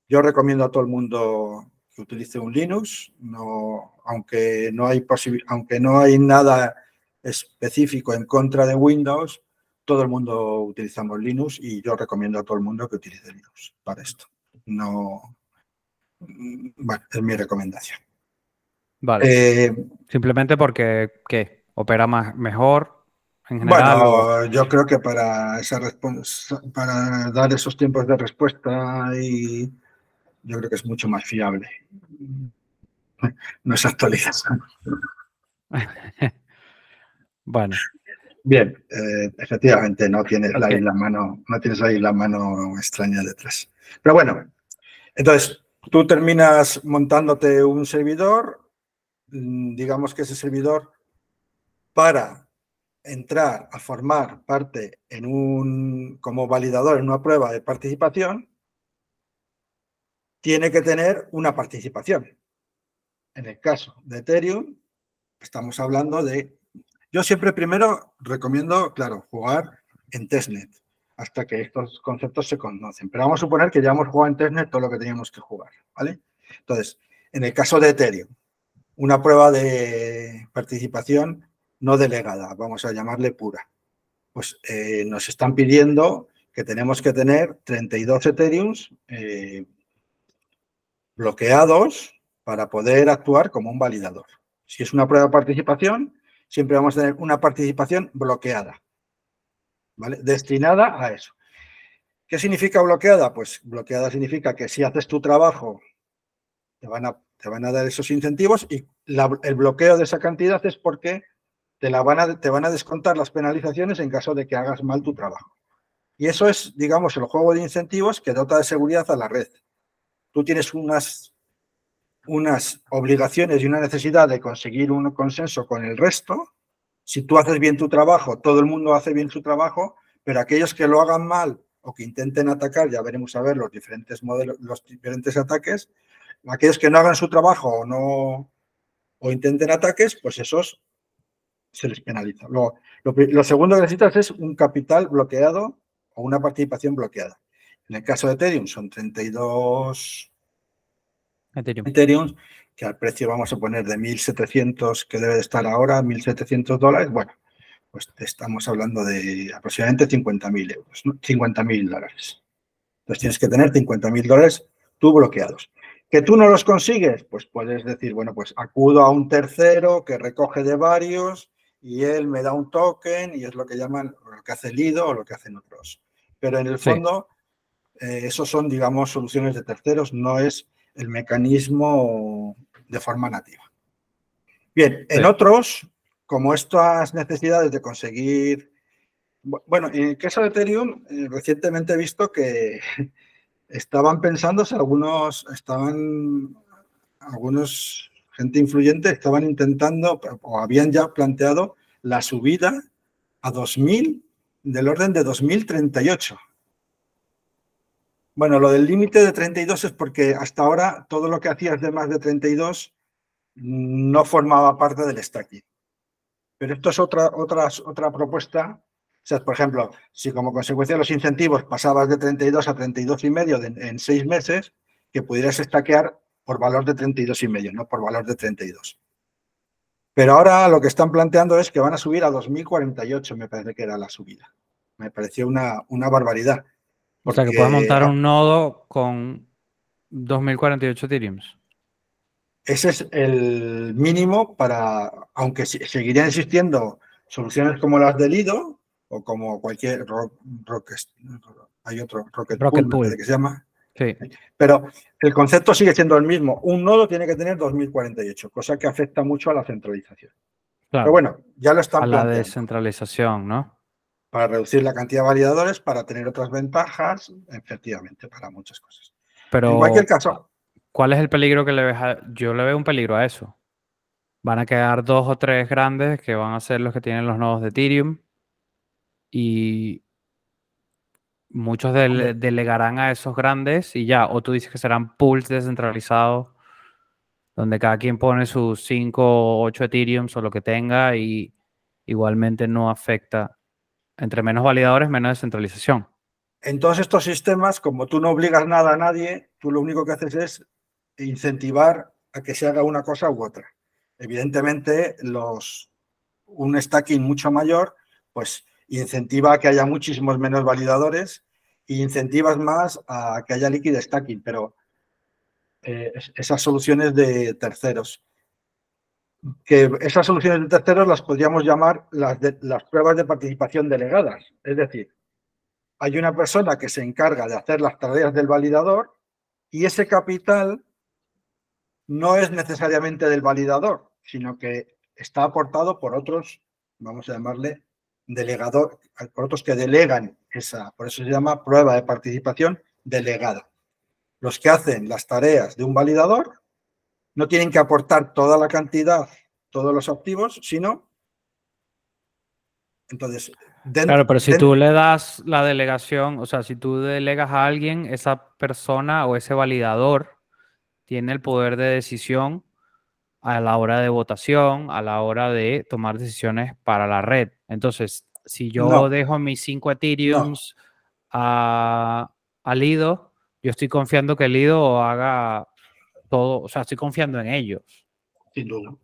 yo recomiendo a todo el mundo utilice un Linux, no, aunque, no hay aunque no hay nada específico en contra de Windows, todo el mundo utilizamos Linux y yo recomiendo a todo el mundo que utilice Linux para esto. No, bueno, es mi recomendación. Vale. Eh, Simplemente porque, ¿qué? ¿Opera más, mejor en general? Bueno, yo creo que para, esa para dar esos tiempos de respuesta y yo creo que es mucho más fiable. No es actualización. bueno. Bien, eh, efectivamente no tienes ahí la mano, no tienes ahí la mano extraña detrás. Pero bueno, entonces tú terminas montándote un servidor, mm, digamos que ese servidor para entrar a formar parte en un como validador en una prueba de participación, tiene que tener una participación. En el caso de Ethereum, estamos hablando de... Yo siempre primero recomiendo, claro, jugar en testnet hasta que estos conceptos se conocen. Pero vamos a suponer que ya hemos jugado en testnet todo lo que teníamos que jugar, ¿vale? Entonces, en el caso de Ethereum, una prueba de participación no delegada, vamos a llamarle pura. Pues eh, nos están pidiendo que tenemos que tener 32 Ethereums eh, bloqueados para poder actuar como un validador. Si es una prueba de participación, siempre vamos a tener una participación bloqueada, ¿vale? Destinada a eso. ¿Qué significa bloqueada? Pues bloqueada significa que si haces tu trabajo, te van a, te van a dar esos incentivos y el bloqueo de esa cantidad es porque te, la van a, te van a descontar las penalizaciones en caso de que hagas mal tu trabajo. Y eso es, digamos, el juego de incentivos que dota de seguridad a la red tú tienes unas, unas obligaciones y una necesidad de conseguir un consenso con el resto. Si tú haces bien tu trabajo, todo el mundo hace bien su trabajo, pero aquellos que lo hagan mal o que intenten atacar, ya veremos a ver los diferentes modelos, los diferentes ataques, aquellos que no hagan su trabajo o no o intenten ataques, pues esos se les penaliza. Lo, lo segundo que necesitas es un capital bloqueado o una participación bloqueada. En el caso de Ethereum son 32 Ethereum. que al precio vamos a poner de 1.700, que debe de estar ahora, 1.700 dólares. Bueno, pues estamos hablando de aproximadamente 50.000 euros, 50.000 dólares. Entonces tienes que tener 50.000 dólares tú bloqueados. ¿Que tú no los consigues? Pues puedes decir, bueno, pues acudo a un tercero que recoge de varios y él me da un token y es lo que llaman, lo que hace Lido o lo que hacen otros. Pero en el fondo, eh, esos son, digamos, soluciones de terceros, no es el mecanismo de forma nativa. Bien, en otros, como estas necesidades de conseguir... Bueno, en el caso de Ethereum, eh, recientemente he visto que estaban pensándose, algunos estaban, algunos gente influyente estaban intentando o habían ya planteado la subida a 2000 del orden de 2038. Bueno, lo del límite de 32 es porque hasta ahora todo lo que hacías de más de 32 no formaba parte del stacking. Pero esto es otra, otra, otra propuesta. O sea, por ejemplo, si como consecuencia de los incentivos pasabas de 32 a 32 y medio en seis meses, que pudieras stackear por valor de 32 y medio, no por valor de 32. Pero ahora lo que están planteando es que van a subir a 2048, me parece que era la subida. Me pareció una, una barbaridad. O sea, que puedes montar un nodo con 2048 Ethereum. Ese es el mínimo para, aunque seguirían existiendo soluciones como las del Lido o como cualquier hay otro Rocket, Pool, que se llama. Sí. Pero el concepto sigue siendo el mismo. Un nodo tiene que tener 2048, cosa que afecta mucho a la centralización. Pero bueno, ya lo están A la descentralización, ¿no? Para reducir la cantidad de validadores, para tener otras ventajas, efectivamente, para muchas cosas. Pero, en cualquier caso. ¿Cuál es el peligro que le ves a.? Yo le veo un peligro a eso. Van a quedar dos o tres grandes que van a ser los que tienen los nodos de Ethereum. Y muchos delegarán a esos grandes y ya, o tú dices que serán pools descentralizados donde cada quien pone sus 5 o 8 Ethereum o lo que tenga y igualmente no afecta. Entre menos validadores, menos descentralización. En todos estos sistemas, como tú no obligas nada a nadie, tú lo único que haces es incentivar a que se haga una cosa u otra. Evidentemente, los, un stacking mucho mayor, pues incentiva que haya muchísimos menos validadores e incentivas más a que haya liquid stacking, pero eh, esas soluciones de terceros. Que esas soluciones de terceros las podríamos llamar las, las pruebas de participación delegadas. Es decir, hay una persona que se encarga de hacer las tareas del validador y ese capital no es necesariamente del validador, sino que está aportado por otros, vamos a llamarle delegador, por otros que delegan esa, por eso se llama prueba de participación delegada. Los que hacen las tareas de un validador no tienen que aportar toda la cantidad, todos los activos, sino entonces claro, pero si tú le das la delegación, o sea, si tú delegas a alguien, esa persona o ese validador tiene el poder de decisión a la hora de votación, a la hora de tomar decisiones para la red. Entonces, si yo dejo mis cinco Ethereums a, Lido, yo estoy confiando que Lido haga todo, o sea, estoy confiando en ellos. Sin duda.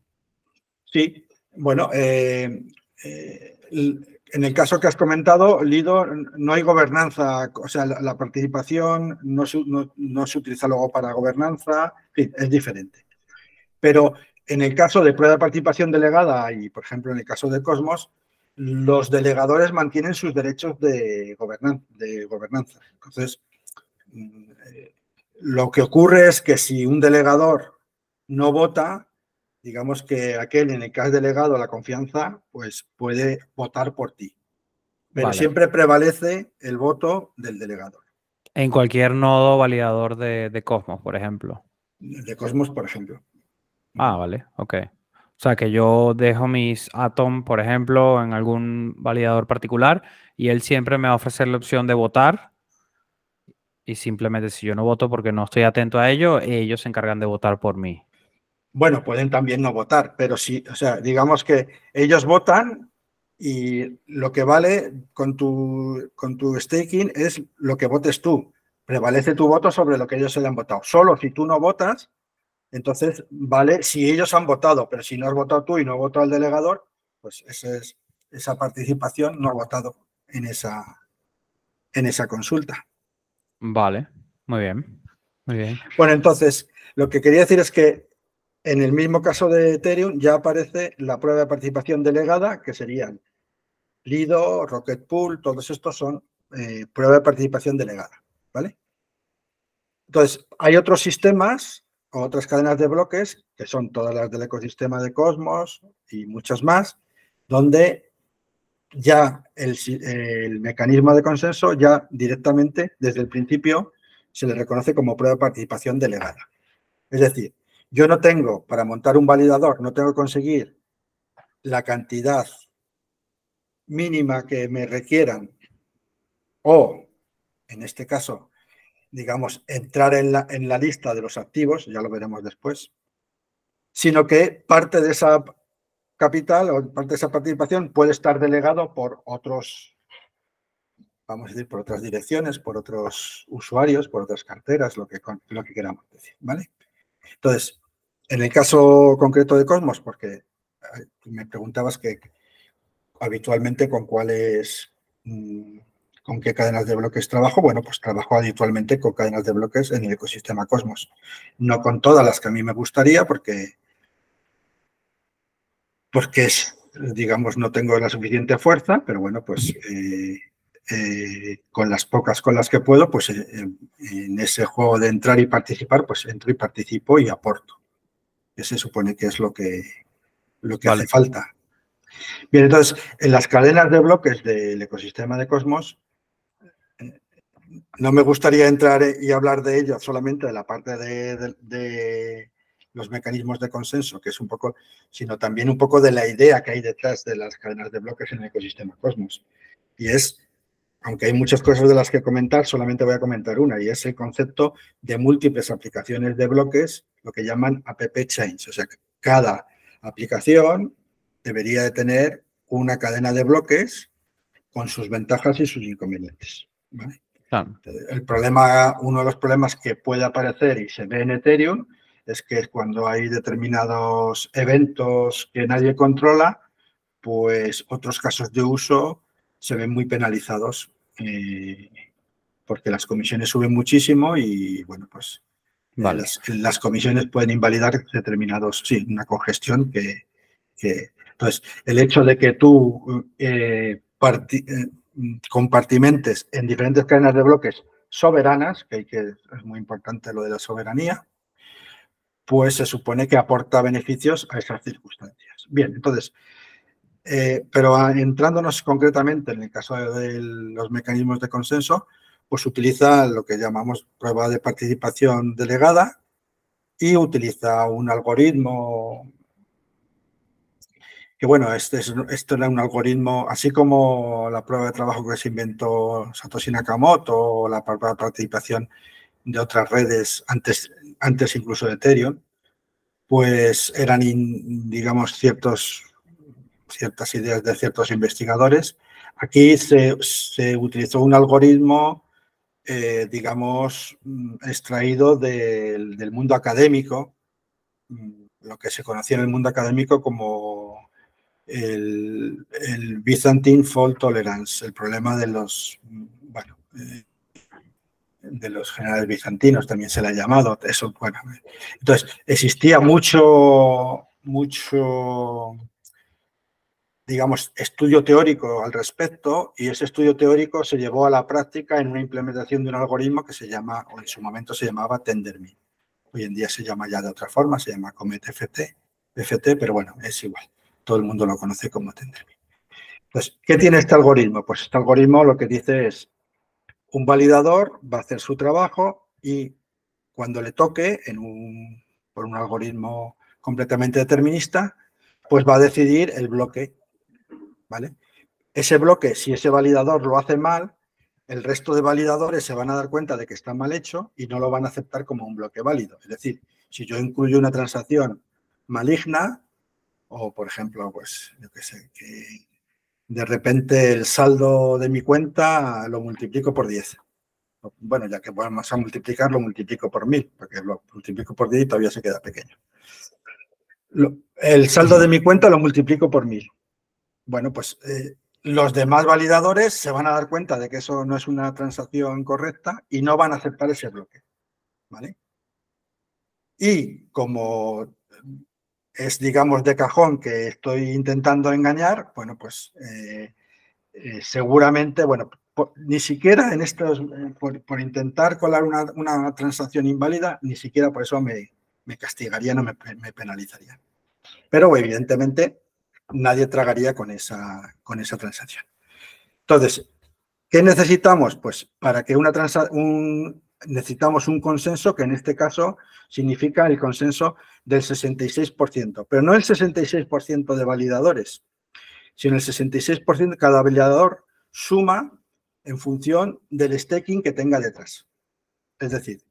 Sí, bueno, eh, eh, en el caso que has comentado, Lido, no hay gobernanza, o sea, la, participación no se, no se, utiliza luego para gobernanza, en fin, es diferente. Pero en el caso de prueba de participación delegada y, por ejemplo, en el caso de Cosmos, los delegadores mantienen sus derechos de, de gobernanza. Entonces, mm, eh, lo que ocurre es que si un delegador no vota, digamos que aquel en el que has delegado la confianza, pues puede votar por ti. Pero siempre prevalece el voto del delegador. En cualquier nodo validador de, de Cosmos, por ejemplo. De Cosmos, por ejemplo. Ah, vale, ok. O sea, que yo dejo mis Atom, por ejemplo, en algún validador particular y él siempre me va a ofrecer la opción de votar. Y simplemente si yo no voto porque no estoy atento a ello, ellos se encargan de votar por mí. Bueno, pueden también no votar, pero sí, o sea, digamos que ellos votan y lo que vale con tu, con tu staking es lo que votes tú. Prevalece tu voto sobre lo que ellos hayan votado. Solo si tú no votas, entonces, vale, si ellos han votado, pero si no has votado tú y no ha votado el delegador, pues es, esa participación no ha votado en esa, en esa consulta. Vale, muy bien, muy bien. Bueno, entonces, lo que quería decir es que en el mismo caso de Ethereum ya aparece la prueba de participación delegada, que serían Lido, Rocket Pool, todos estos son eh, prueba de participación delegada, ¿vale? Entonces, hay otros sistemas otras cadenas de bloques, que son todas las del ecosistema de Cosmos y muchas más, donde ya el, mecanismo de consenso ya directamente desde el principio se le reconoce como prueba de participación delegada. Es decir, yo no tengo, para montar un validador, no tengo que conseguir la cantidad mínima que me requieran o, en este caso, digamos, entrar en la, en la lista de los activos, ya lo veremos después, sino que parte de esa capital o parte de esa participación puede estar delegado por otros, vamos a decir, por otras direcciones, por otros usuarios, por otras carteras, lo que, lo que queramos decir, ¿vale? Entonces, en el caso concreto de Cosmos, porque me preguntabas que habitualmente con cuáles, mm, con qué cadenas de bloques trabajo. Bueno, pues trabajo habitualmente con cadenas de bloques en el ecosistema Cosmos. No con todas las que a mí me gustaría porque, porque es, digamos, no tengo la suficiente fuerza, pero bueno, pues eh, eh, con las pocas con las que puedo, pues eh, en ese juego de entrar y participar, pues entro y participo y aporto. Ese supone que es lo que, lo que hace falta. Bien, entonces, en las cadenas de bloques del ecosistema de Cosmos, no me gustaría entrar y hablar de ello solamente de la parte de, los mecanismos de consenso, que es un poco, sino también un poco de la idea que hay detrás de las cadenas de bloques en el ecosistema Cosmos. Y es, aunque hay muchas cosas de las que comentar, solamente voy a comentar una, y es el concepto de múltiples aplicaciones de bloques, lo que llaman app chains. O sea, cada aplicación debería de tener una cadena de bloques con sus ventajas y sus inconvenientes. El problema, uno de los problemas que puede aparecer y se ve en Ethereum es que cuando hay determinados eventos que nadie controla, pues otros casos de uso se ven muy penalizados eh, porque las comisiones suben muchísimo y bueno, pues las, comisiones pueden invalidar determinados, sí, una congestión que, entonces, el hecho de que tú eh, eh, compartimentes en diferentes cadenas de bloques soberanas, que, es muy importante lo de la soberanía, pues se supone que aporta beneficios a esas circunstancias. Bien, entonces, eh, pero entrándonos concretamente en el caso de los mecanismos de consenso, pues utiliza lo que llamamos prueba de participación delegada y utiliza un algoritmo bueno, este, esto era un algoritmo, así como la prueba de trabajo que se inventó Satoshi Nakamoto o la participación de otras redes antes, antes incluso de Ethereum, pues eran, digamos, ciertos, ciertas ideas de ciertos investigadores. Aquí se, utilizó un algoritmo, eh, digamos, mm, extraído del, del mundo académico, mm, lo que se conocía en el mundo académico como el, el Byzantine Fault Tolerance, el problema de los, bueno, eh, de los generales bizantinos también se le ha llamado. Eso, bueno, entonces, existía mucho, mucho, digamos, estudio teórico al respecto y ese estudio teórico se llevó a la práctica en una implementación de un algoritmo que se llama, o en su momento se llamaba Tendermint. Hoy en día se llama ya de otra forma, se llama Comet FT, FT pero bueno, es igual todo el mundo lo conoce como Tendermint. Entonces, ¿qué tiene este algoritmo? Pues este algoritmo lo que dice es, un validador va a hacer su trabajo y cuando le toque, en un, por un algoritmo completamente determinista, pues va a decidir el bloque. ¿vale? Ese bloque, si ese validador lo hace mal, el resto de validadores se van a dar cuenta de que está mal hecho y no lo van a aceptar como un bloque válido. Es decir, si yo incluyo una transacción maligna, o, por ejemplo, pues, yo qué sé, que de repente el saldo de mi cuenta lo multiplico por 10. Bueno, ya que vamos a multiplicar, lo multiplico por 1000, porque lo multiplico por 10 y todavía se queda pequeño. el saldo de mi cuenta lo multiplico por 1000. Bueno, pues eh, los demás validadores se van a dar cuenta de que eso no es una transacción correcta y no van a aceptar ese bloque. ¿Vale? Y como es, digamos, de cajón que estoy intentando engañar, bueno, pues eh, eh, seguramente, bueno, ni siquiera en estos, eh, por, intentar colar una, transacción inválida, ni siquiera por eso me, me castigarían o me, me, penalizarían. Pero evidentemente nadie tragaría con esa, con esa transacción. Entonces, ¿qué necesitamos? Pues para que una transacción, necesitamos un consenso que en este caso significa el consenso del 66%, pero no el 66% de validadores, sino el 66% cada validador suma en función del staking que tenga detrás. Es decir,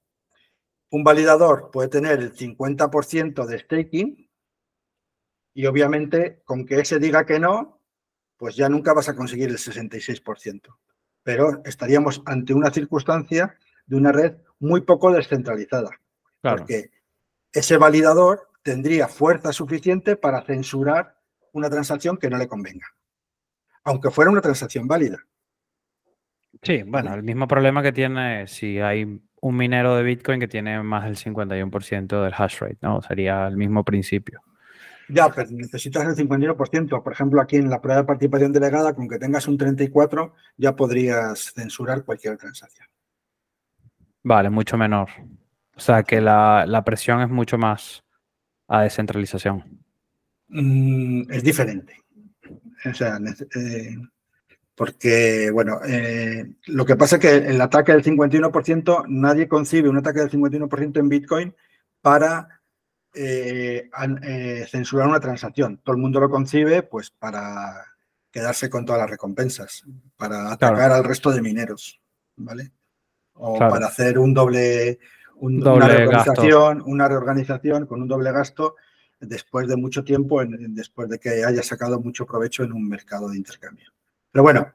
un validador puede tener el 50% de staking y obviamente con que ese diga que no, pues ya nunca vas a conseguir el 66%. Pero estaríamos ante una circunstancia de una red muy poco descentralizada. Porque ese validador tendría fuerza suficiente para censurar una transacción que no le convenga, aunque fuera una transacción válida. Sí, bueno, el mismo problema que tiene si hay un minero de Bitcoin que tiene más del 51% del hash rate, ¿no? Sería el mismo principio. Ya, pero necesitas el 51%. Por ejemplo, aquí en la prueba de participación delegada, con que tengas un 34, ya podrías censurar cualquier transacción. Vale, mucho menor. O sea que la, presión es mucho más a descentralización. Mm, es diferente. O sea, eh, porque, bueno, eh, lo que pasa es que el ataque del 51%, nadie concibe un ataque del 51% en Bitcoin para eh, eh, censurar una transacción. Todo el mundo lo concibe pues para quedarse con todas las recompensas, para atacar al resto de mineros, ¿vale? O para hacer un doble, una reorganización, una reorganización con un doble gasto después de mucho tiempo, después de que haya sacado mucho provecho en un mercado de intercambio. Pero bueno,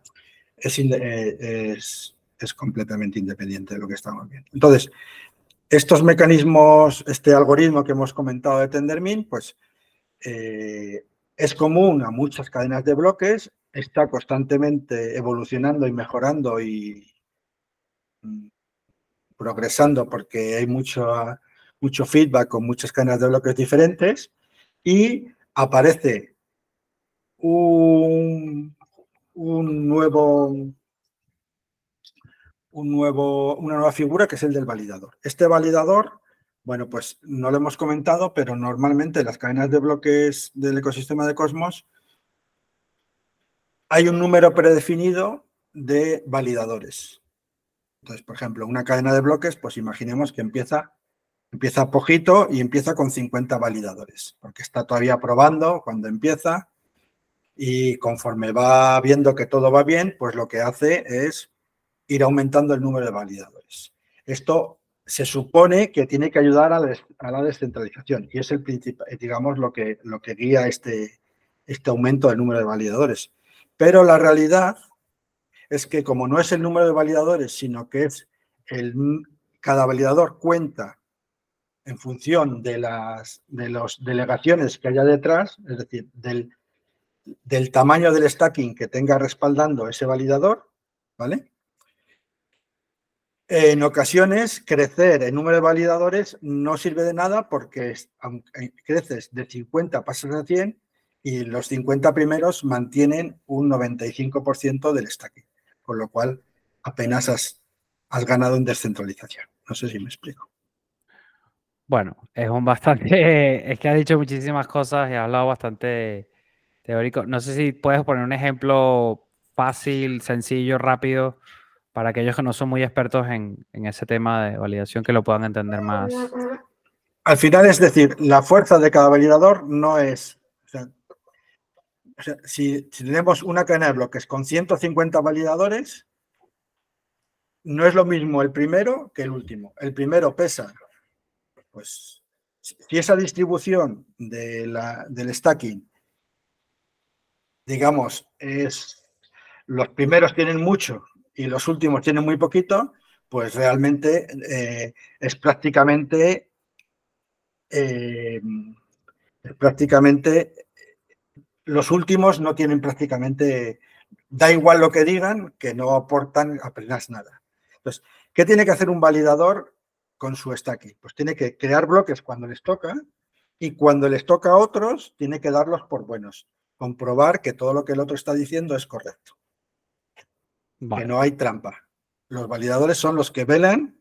es, eh, es, es completamente independiente de lo que estamos viendo. Entonces, estos mecanismos, este algoritmo que hemos comentado de Tendermint, pues eh, es común a muchas cadenas de bloques, está constantemente evolucionando y mejorando y progresando porque hay mucho, mucho feedback con muchas cadenas de bloques diferentes y aparece un, un nuevo un nuevo, una nueva figura que es el del validador. Este validador, bueno, pues no lo hemos comentado, pero normalmente en las cadenas de bloques del ecosistema de Cosmos hay un número predefinido de validadores. Entonces, por ejemplo, una cadena de bloques, pues imaginemos que empieza, empieza poquito y empieza con 50 validadores, porque está todavía probando cuando empieza y conforme va viendo que todo va bien, pues lo que hace es ir aumentando el número de validadores. Esto se supone que tiene que ayudar a la, descentralización y es el digamos, lo que, lo que guía este, este aumento del número de validadores. Pero la realidad es que como no es el número de validadores, sino que es el, cada validador cuenta en función de las de delegaciones que haya detrás, es decir, del, del tamaño del stacking que tenga respaldando ese validador, ¿vale? En ocasiones, crecer el número de validadores no sirve de nada porque aunque creces de 50 pasas a 100 y los 50 primeros mantienen un 95% del stacking, con lo cual apenas has, has ganado en descentralización. No sé si me explico. Bueno, es un bastante, es que ha dicho muchísimas cosas y ha hablado bastante teórico. No sé si puedes poner un ejemplo fácil, sencillo, rápido para aquellos que no son muy expertos en, ese tema de validación que lo puedan entender más. Al final, es decir, la fuerza de cada validador no es... si, tenemos una cadena de bloques con 150 validadores, no es lo mismo el primero que el último. El primero pesa, pues, si esa distribución de la, del stacking, digamos, es los primeros tienen mucho y los últimos tienen muy poquito, pues realmente eh, es prácticamente eh, prácticamente los últimos no tienen prácticamente, da igual lo que digan, que no aportan apenas nada. Entonces, ¿qué tiene que hacer un validador con su stacking? Pues tiene que crear bloques cuando les toca y cuando les toca a otros, tiene que darlos por buenos, comprobar que todo lo que el otro está diciendo es correcto que no hay trampa. Los validadores son los que velan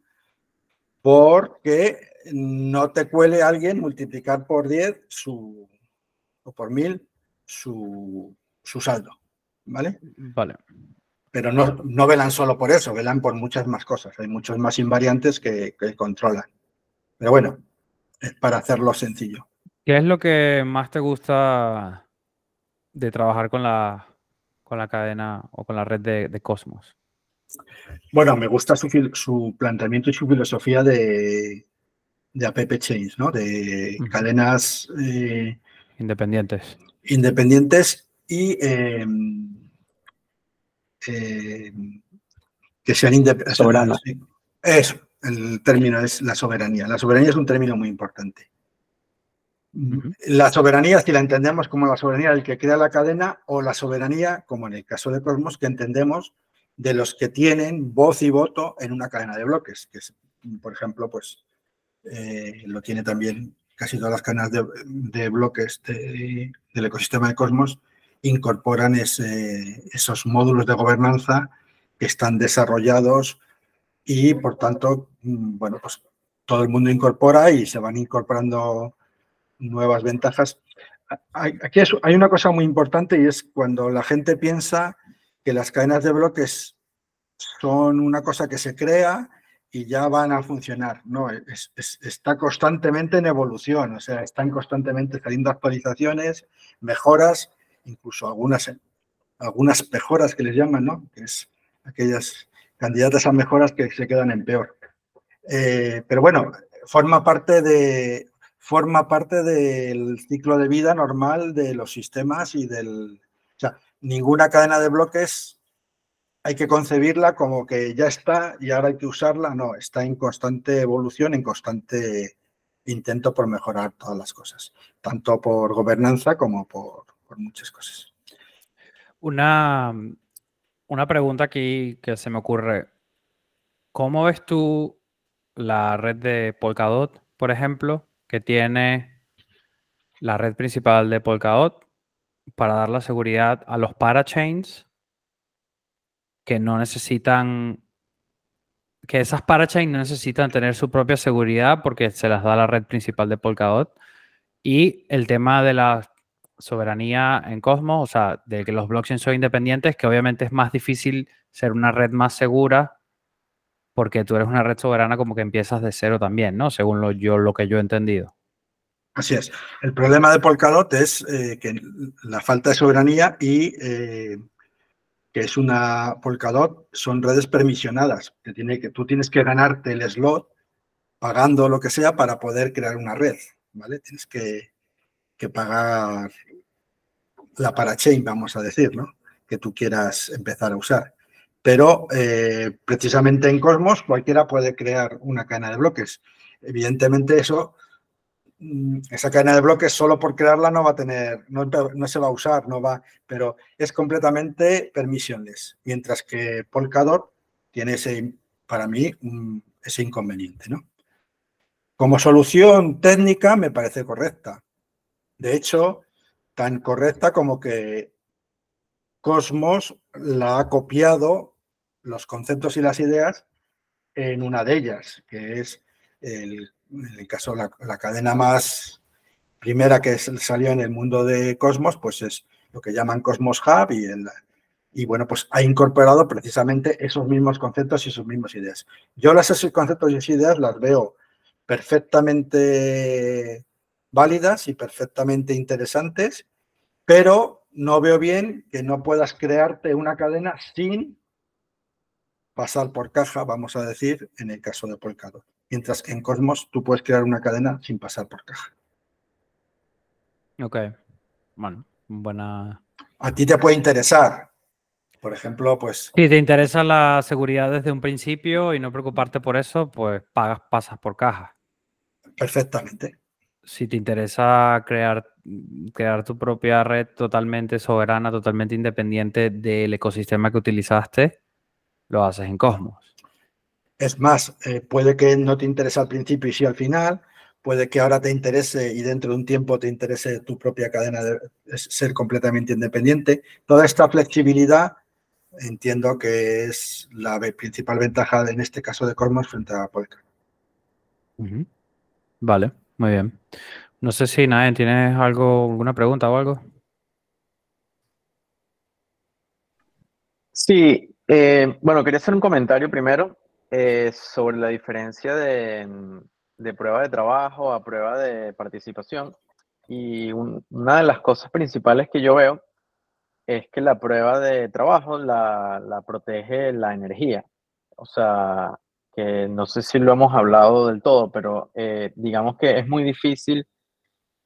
porque no te cuele alguien multiplicar por 10 su, o por 1000 su, su saldo. ¿Vale? Vale. Pero no, no, velan solo por eso, velan por muchas más cosas. Hay muchos más invariantes que, que controlan. Pero bueno, es para hacerlo sencillo. ¿Qué es lo que más te gusta de trabajar con la, con la cadena o con la red de, Cosmos? Bueno, me gusta su, planteamiento y su filosofía de, de app chains, ¿no? De cadenas eh, independientes. Independientes y em, em, que sean independientes. Soberanas. Eso, el término es la soberanía. La soberanía es un término muy importante. La soberanía, si la entendemos como la soberanía del que crea la cadena, o la soberanía, como en el caso de Cosmos, que entendemos de los que tienen voz y voto en una cadena de bloques, que es, por ejemplo, pues eh, lo tiene también casi todas las cadenas de, bloques del ecosistema de Cosmos, incorporan esos módulos de gobernanza que están desarrollados y, por tanto, mm, bueno, pues todo el mundo incorpora y se van incorporando nuevas ventajas. Aquí hay una cosa muy importante y es cuando la gente piensa que las cadenas de bloques son una cosa que se crea y ya van a funcionar. No, está constantemente en evolución, o sea, están constantemente saliendo actualizaciones, mejoras, incluso algunas, algunas mejoras que les llaman, ¿no? Que es aquellas candidatas a mejoras que se quedan en peor. Eh, pero bueno, forma parte de, forma parte del ciclo de vida normal de los sistemas y del... O sea, ninguna cadena de bloques hay que concebirla como que ya está y ahora hay que usarla. No, está en constante evolución, en constante intento por mejorar todas las cosas, tanto por gobernanza como por, muchas cosas. Una, una pregunta aquí que se me ocurre. ¿Cómo ves tú la red de Polkadot, por ejemplo, que tiene la red principal de Polkadot para dar la seguridad a los parachains que no necesitan, que esas parachains no necesitan tener su propia seguridad porque se las da la red principal de Polkadot. Y el tema de la soberanía en Cosmos, o sea, de que los blockchains son independientes, que obviamente es más difícil ser una red más segura porque tú eres una red soberana como que empiezas de cero también, ¿no? Según lo, yo, lo que yo he entendido. Así es. El problema de Polkadot es eh, que la falta de soberanía y eh, que es una Polkadot, son redes permisionadas, que, tiene que tú tienes que ganarte el slot pagando lo que sea para poder crear una red, ¿vale? Tienes que, que pagar la parachain, vamos a decir, ¿no? Que tú quieras empezar a usar pero eh, precisamente en Cosmos cualquiera puede crear una cadena de bloques. Evidentemente eso, esa cadena de bloques solo por crearla no va a tener, no, se va a usar, no va, pero es completamente permissionless, mientras que Polkadot tiene ese, para mí, ese inconveniente, ¿no? Como solución técnica me parece correcta. De hecho, tan correcta como que Cosmos la ha copiado los conceptos y las ideas en una de ellas, que es el, en el caso la, la cadena más primera que salió en el mundo de Cosmos, pues es lo que llaman Cosmos Hub y, bueno, pues ha incorporado precisamente esos mismos conceptos y sus mismas ideas. Yo las esos conceptos y esas ideas las veo perfectamente válidas y perfectamente interesantes, pero no veo bien que no puedas crearte una cadena sin pasar por caja, vamos a decir, en el caso de Polkadot. Mientras que en Cosmos tú puedes crear una cadena sin pasar por caja. Ok, bueno, buena... A ti te puede interesar, por ejemplo, pues... Si te interesa la seguridad desde un principio y no preocuparte por eso, pues pagas, pasas por caja. Perfectamente. Si te interesa crear, crear tu propia red totalmente soberana, totalmente independiente del ecosistema que utilizaste, lo haces en Cosmos. Es más, eh, puede que no te interese al principio y sí al final, puede que ahora te interese y dentro de un tiempo te interese tu propia cadena de ser completamente independiente. Toda esta flexibilidad entiendo que es la principal ventaja en este caso de Cosmos frente a Polka. Vale, muy bien. No sé si nadie tiene algo, alguna pregunta o algo. Sí, eh, bueno, quería hacer un comentario primero eh, sobre la diferencia de, prueba de trabajo a prueba de participación. Y una de las cosas principales que yo veo es que la prueba de trabajo la, protege la energía. O sea, que no sé si lo hemos hablado del todo, pero eh, digamos que es muy difícil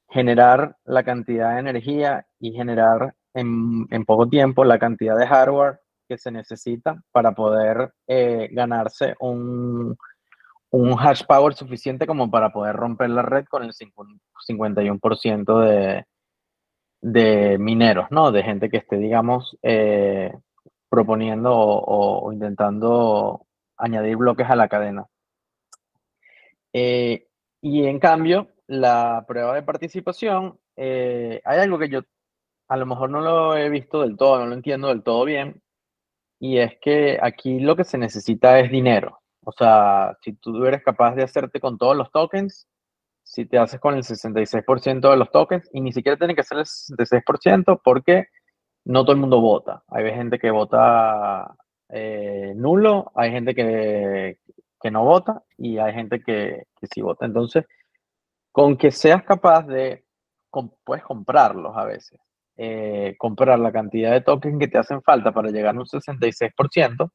generar la cantidad de energía y generar en, en poco tiempo la cantidad de hardware que se necesita para poder eh, ganarse un, un hash power suficiente como para poder romper la red con el 51% de, de mineros, ¿no? De gente que esté, digamos, eh, proponiendo o, intentando añadir bloques a la cadena. Eh, y en cambio, la prueba de participación, eh, hay algo que yo a lo mejor no lo he visto del todo, no lo entiendo del todo bien, y es que aquí lo que se necesita es dinero. O sea, si tú eres capaz de hacerte con todos los tokens, si te haces con el 66% de los tokens, y ni siquiera tiene que ser el 66% porque no todo el mundo vota. Hay gente que vota eh, nulo, hay gente que, no vota y hay gente que, que sí vota. Entonces, con que seas capaz de, puedes comprarlos a veces, eh, comprar la cantidad de tokens que te hacen falta para llegar a un 66%,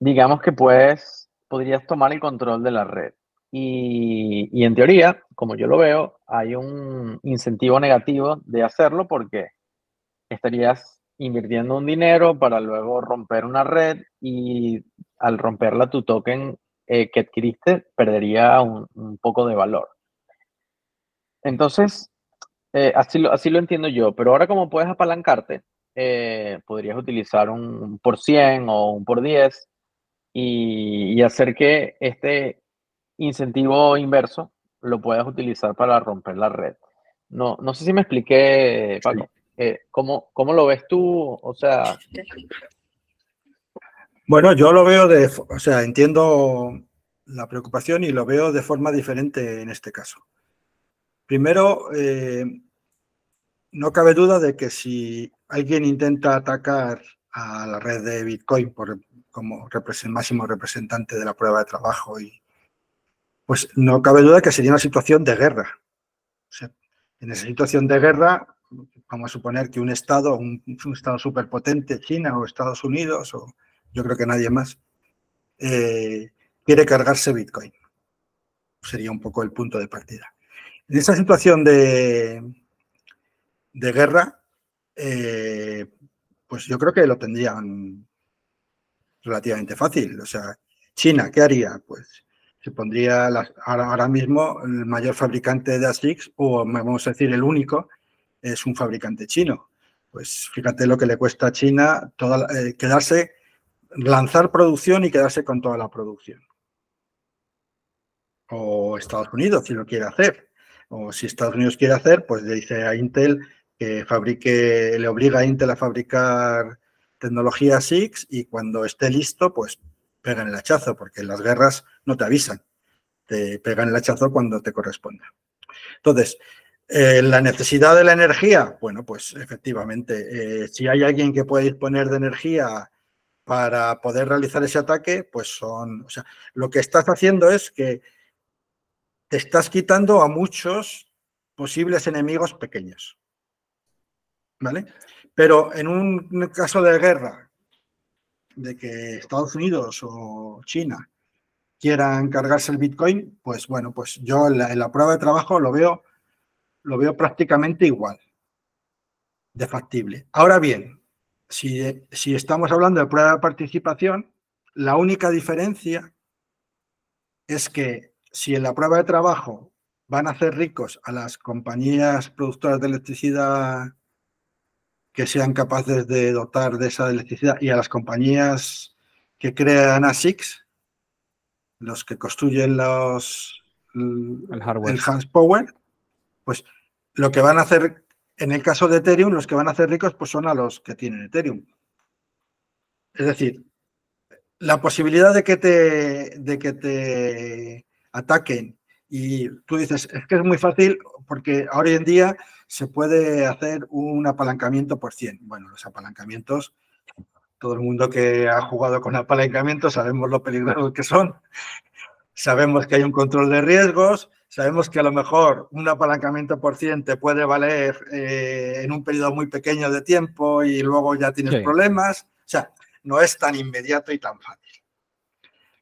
digamos que puedes, podrías tomar el control de la red. Y, y, en teoría, como yo lo veo, hay un incentivo negativo de hacerlo porque estarías invirtiendo un dinero para luego romper una red y al romperla tu token eh, que adquiriste perdería un, poco de valor. Entonces, eh, así, lo, así lo entiendo yo, pero ahora como puedes apalancarte, eh, podrías utilizar un, por 100 o un por 10 y, y hacer que este incentivo inverso lo puedas utilizar para romper la red. No, no sé si me expliqué, Paco. Eh, ¿cómo, ¿cómo, lo ves tú? O sea... Bueno, yo lo veo de, o sea, entiendo la preocupación y lo veo de forma diferente en este caso. Primero, eh, no cabe duda de que si alguien intenta atacar a la red de Bitcoin como máximo representante de la prueba de trabajo, pues no cabe duda que sería una situación de guerra. en esa situación de guerra, vamos a suponer que un Estado, un, Estado superpotente, China o Estados Unidos, o yo creo que nadie más, eh, quiere cargarse Bitcoin. Sería un poco el punto de partida. En esa situación de, de guerra, eh, pues yo creo que lo tendrían relativamente fácil. O sea, China, ¿qué haría? Pues se pondría ahora, mismo el mayor fabricante de ASICs, o vamos a decir el único, es un fabricante chino. Pues fíjate lo que le cuesta a China toda, eh, quedarse, lanzar producción y quedarse con toda la producción. O Estados Unidos, si lo quiere hacer. O si Estados Unidos quiere hacer, pues le dice a Intel que fabrique, le obliga a Intel a fabricar tecnología SIX y cuando esté listo, pues pegan el hachazo, porque las guerras no te avisan, te pegan el hachazo cuando te corresponda. Entonces, eh, la necesidad de la energía, bueno, pues efectivamente, eh, si hay alguien que puede disponer de energía para poder realizar ese ataque, pues son, o sea, lo que estás haciendo es que te estás quitando a muchos posibles enemigos pequeños. ¿Vale? Pero en un caso de guerra, de que Estados Unidos o China quieran cargarse el Bitcoin, pues bueno, pues yo en la prueba de trabajo lo veo lo veo prácticamente igual de factible. Ahora bien, si, si estamos hablando de prueba de participación, la única diferencia es que si en la prueba de trabajo van a hacer ricos a las compañías productoras de electricidad que sean capaces de dotar de esa electricidad y a las compañías que crean ASICs, los que construyen los el, hardware. el Power, pues lo que van a hacer, en el caso de Ethereum, los que van a hacer ricos pues son a los que tienen Ethereum. Es decir, la posibilidad de que te, de que te ataquen y tú dices, es que es muy fácil porque ahora en día se puede hacer un apalancamiento por 100. Bueno, los apalancamientos, todo el mundo que ha jugado con apalancamientos sabemos lo peligrosos que son, sabemos que hay un control de riesgos, Sabemos que a lo mejor un apalancamiento por cien te puede valer eh, en un periodo muy pequeño de tiempo y luego ya tienes problemas. O sea, no es tan inmediato y tan fácil.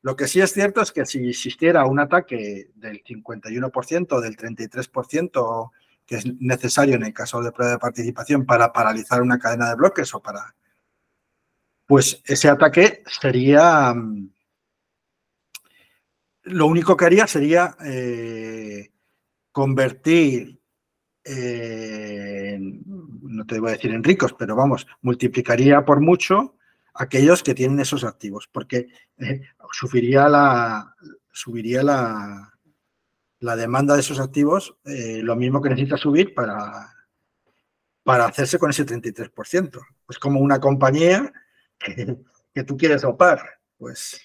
Lo que sí es cierto es que si existiera un ataque del 51% o del 33% que es necesario en el caso de prueba de participación para paralizar una cadena de bloques o para... Pues ese ataque sería mm, lo único que haría sería eh, convertir, eh, no te voy a decir en ricos, pero vamos, multiplicaría por mucho aquellos que tienen esos activos, porque eh, subiría la, subiría la, la demanda de esos activos, lo mismo que necesita subir para, para hacerse con ese 33%. Pues como una compañía que, que tú quieres opar, pues,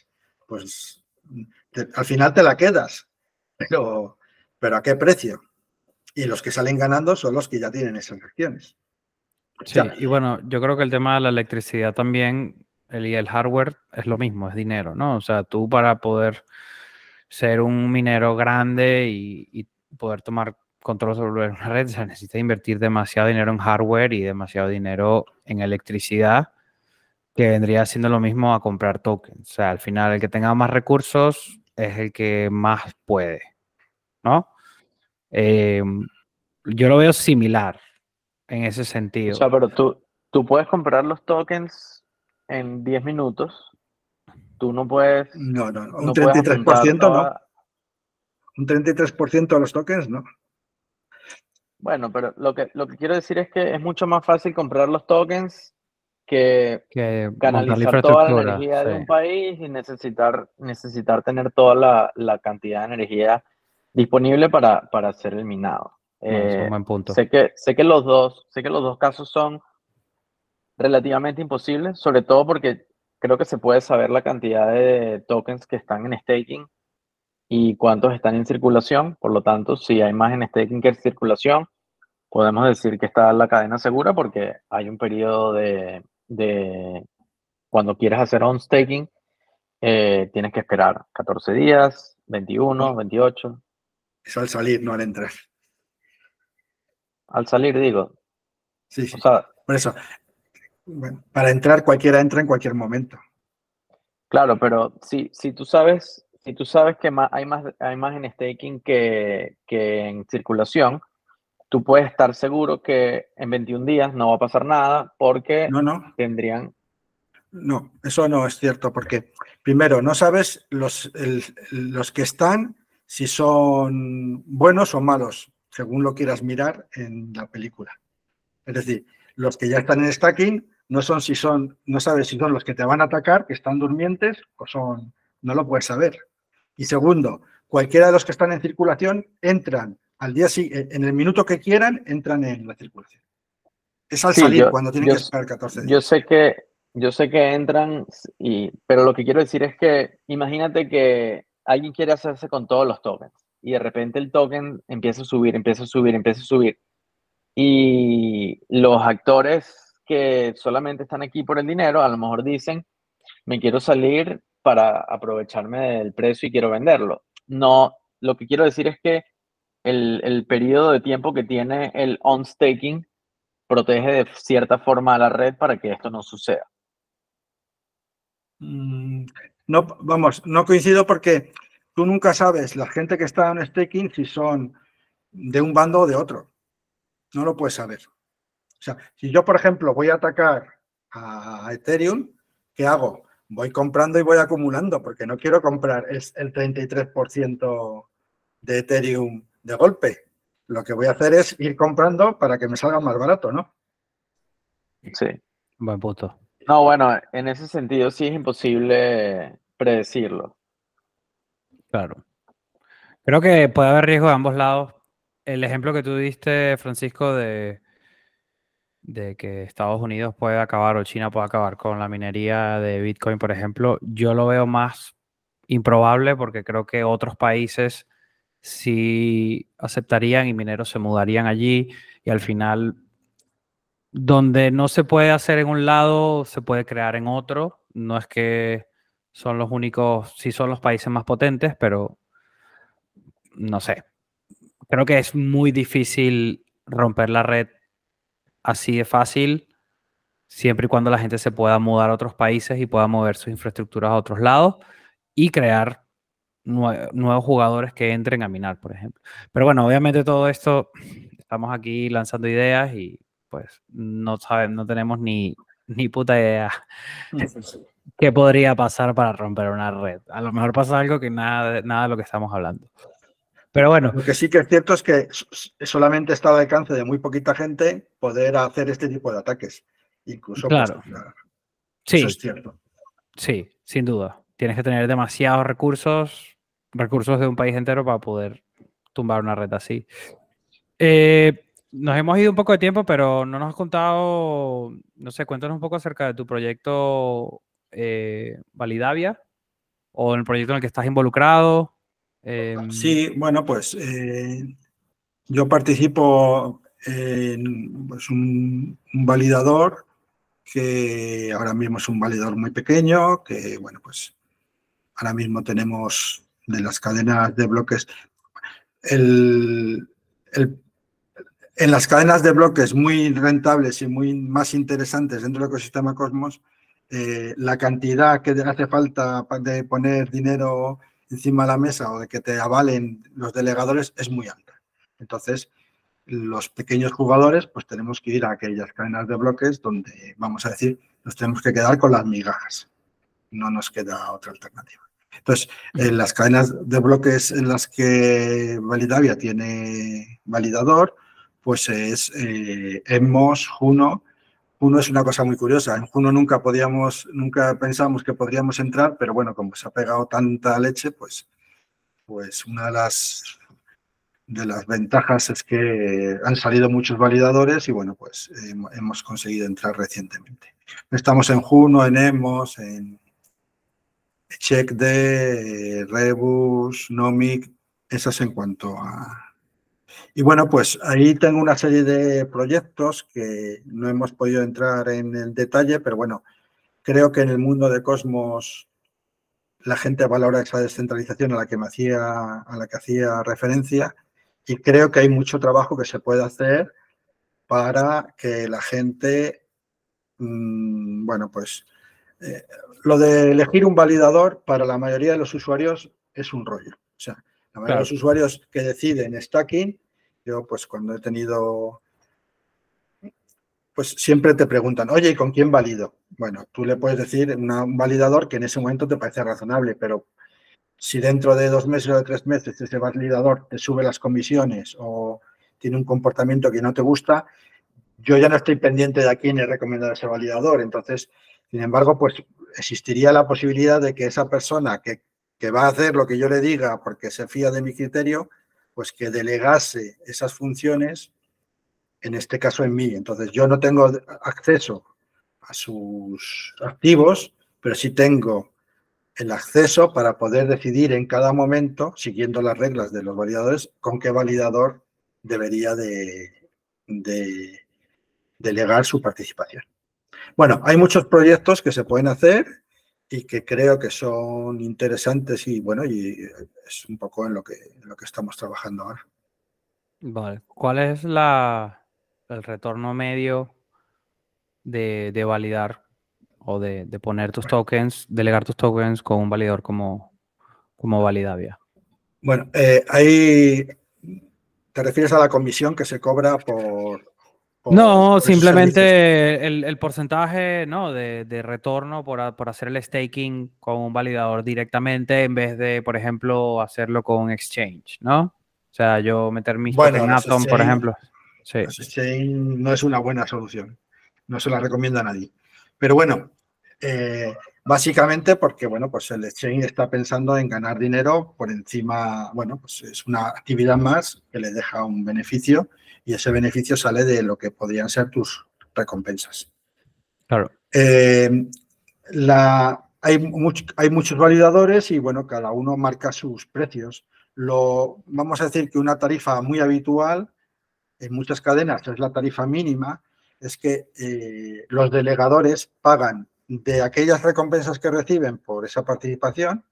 pues al final te la quedas, pero, pero ¿a qué precio? Y los que salen ganando son los que ya tienen esas acciones. Sí, y bueno, yo creo que el tema de la electricidad también, el, y el hardware es lo mismo, es dinero, ¿no? O sea, tú para poder ser un minero grande y, poder tomar control sobre una red, se necesita invertir demasiado dinero en hardware y demasiado dinero en electricidad que vendría siendo lo mismo a comprar tokens. O sea, al final el que tenga más recursos es el que más puede, ¿no? Em, yo lo veo similar en ese sentido. O sea, pero tú, tú puedes comprar los tokens en 10 minutos. Tú no puedes. No, no, un 33% no. Un 33% de los tokens no. Bueno, pero lo que, lo que quiero decir es que es mucho más fácil comprar los tokens que, canalizar toda la energía de un país y necesitar, necesitar tener toda la, la cantidad de energía disponible para, para hacer el minado. Eh, buen punto. Sé que, sé, que los dos, sé que los dos casos son relativamente imposibles, sobre todo porque creo que se puede saber la cantidad de tokens que están en staking y cuántos están en circulación. Por lo tanto, si hay más en staking que en circulación, podemos decir que está la cadena segura porque hay un periodo de, de cuando quieres hacer on staking, eh, tienes que esperar 14 días, 21, 28. Eso al salir, no al entrar. Al salir, digo. Sí, sí. por eso. para entrar, cualquiera entra en cualquier momento. Claro, pero si, si tú sabes, si tú sabes que hay, más, hay más en staking que, que en circulación, tú puedes estar seguro que en 21 días no va a pasar nada porque no, no. tendrían... No, eso no es cierto, porque primero, no sabes los, los que están si son buenos o malos, según lo quieras mirar en la película. Es decir, los que ya están en stacking no son si son, no sabes si son los que te van a atacar, que están durmientes, o son, no lo puedes saber. Y segundo, cualquiera de los que están en circulación entran al día siguiente, en el minuto que quieran, entran en la circulación. Es al salir cuando tienen que esperar 14 días. Yo sé que, yo sé que entran, y, pero lo que quiero decir es que imagínate que alguien quiere hacerse con todos los tokens y de repente el token empieza a subir, empieza a subir, empieza a subir. Y los actores que solamente están aquí por el dinero, a lo mejor dicen, me quiero salir para aprovecharme del precio y quiero venderlo. No, lo que quiero decir es que el, periodo de tiempo que tiene el on-staking protege de cierta forma a la red para que esto no suceda. Mm, no, vamos, no coincido porque tú nunca sabes la gente que está en staking si son de un bando o de otro. No lo puedes saber. O sea, si yo, por ejemplo, voy a atacar a Ethereum, ¿qué hago? Voy comprando y voy acumulando porque no quiero comprar el 33% de Ethereum de golpe. Lo que voy a hacer es ir comprando para que me salga más barato, ¿no? Sí. Buen punto. No, bueno, en ese sentido sí es imposible predecirlo. Claro. Creo que puede haber riesgo de ambos lados. El ejemplo que tú diste, Francisco, de, que Estados Unidos puede acabar o China puede acabar con la minería de Bitcoin, por ejemplo, yo lo veo más improbable porque creo que otros países si aceptarían y mineros se mudarían allí y al final donde no se puede hacer en un lado, se puede crear en otro. No es que son los únicos, sí son los países más potentes, pero no sé. Creo que es muy difícil romper la red así de fácil, siempre y cuando la gente se pueda mudar a otros países y pueda mover sus infraestructuras a otros lados y crear nuevos jugadores que entren a minar, por ejemplo. Pero bueno, obviamente todo esto, estamos aquí lanzando ideas y pues no sabemos, no tenemos ni, ni puta idea. ¿Qué podría pasar para romper una red? A lo mejor pasa algo que nada, nada de lo que estamos hablando. Pero bueno. Lo que sí que es cierto es que solamente está al alcance de muy poquita gente poder hacer este tipo de ataques. Incluso. Pues, claro. sí. Eso es cierto. Sí, sin duda. Tienes que tener demasiados recursos, recursos de un país entero para poder tumbar una red así. Eh, nos hemos ido un poco de tiempo, pero no nos has contado, no sé, cuéntanos un poco acerca de tu proyecto eh, Validavia o el proyecto en el que estás involucrado. Em, sí, bueno, pues eh, yo participo en pues, un, validador que ahora mismo es un validador muy pequeño, que bueno, pues ahora mismo tenemos de las cadenas de bloques el, en las cadenas de bloques muy rentables y muy más interesantes dentro del ecosistema Cosmos, eh, la cantidad que hace falta de poner dinero encima de la mesa o de que te avalen los delegadores es muy alta. Entonces, los pequeños jugadores, pues tenemos que ir a aquellas cadenas de bloques donde, vamos a decir, nos tenemos que quedar con las migajas. No nos queda otra alternativa. Entonces, en las cadenas de bloques en las que Validavia tiene validador, pues es eh, Emos, Juno. Juno es una cosa muy curiosa. En Juno nunca podíamos, nunca pensamos que podríamos entrar, pero bueno, como se ha pegado tanta leche, pues, pues una de las ventajas es que han salido muchos validadores y bueno, pues hemos conseguido entrar recientemente. Estamos en Juno, en Emos, en CheckD, Rebus, Nomic, esas en cuanto a, y bueno, pues ahí tengo una serie de proyectos que no hemos podido entrar en el detalle, pero bueno, creo que en el mundo de Cosmos la gente valora esa descentralización a la que me hacía, a la que hacía referencia y creo que hay mucho trabajo que se puede hacer para que la gente, mm, bueno, pues eh, lo de elegir un validador para la mayoría de los usuarios es un rollo. O sea, la mayoría de los usuarios que deciden stacking yo, pues cuando he tenido, pues siempre te preguntan, oye, ¿y con quién valido? Bueno, tú le puedes decir un validador que en ese momento te parece razonable, pero si dentro de dos meses o de tres meses ese validador te sube las comisiones o tiene un comportamiento que no te gusta, yo ya no estoy pendiente de a quién he recomendado ese validador. Entonces, sin embargo, pues existiría la posibilidad de que esa persona que, que va a hacer lo que yo le diga porque se fía de mi criterio, pues que delegase esas funciones, en este caso en mí. Entonces, yo no tengo acceso a sus activos, pero sí tengo el acceso para poder decidir en cada momento, siguiendo las reglas de los validadores, con qué validador debería de, de delegar su participación. Bueno, hay muchos proyectos que se pueden hacer y que creo que son interesantes y bueno, y es un poco en lo que, lo que estamos trabajando ahora. Vale, ¿cuál es la, el retorno medio de, validar o de, poner tus tokens, delegar tus tokens con un validador como, como Validavia? Bueno, eh, ahí te refieres a la comisión que se cobra por, no, simplemente el, porcentaje ¿no? de, retorno por, hacer el staking con un validador directamente en vez de, por ejemplo, hacerlo con un exchange, ¿no? O sea, yo meter mis bueno, en Atom, por ejemplo. Sí. Exchange no es una buena solución. No se la recomienda a nadie. Pero bueno, eh, básicamente porque, bueno, pues el exchange está pensando en ganar dinero por encima, bueno, pues es una actividad más que le deja un beneficio y ese beneficio sale de lo que podrían ser tus recompensas. Claro. Eh, la, hay, hay muchos validadores y bueno, cada uno marca sus precios. Lo, vamos a decir que una tarifa muy habitual en muchas cadenas es la tarifa mínima, es que eh, los delegadores pagan de aquellas recompensas que reciben por esa participación,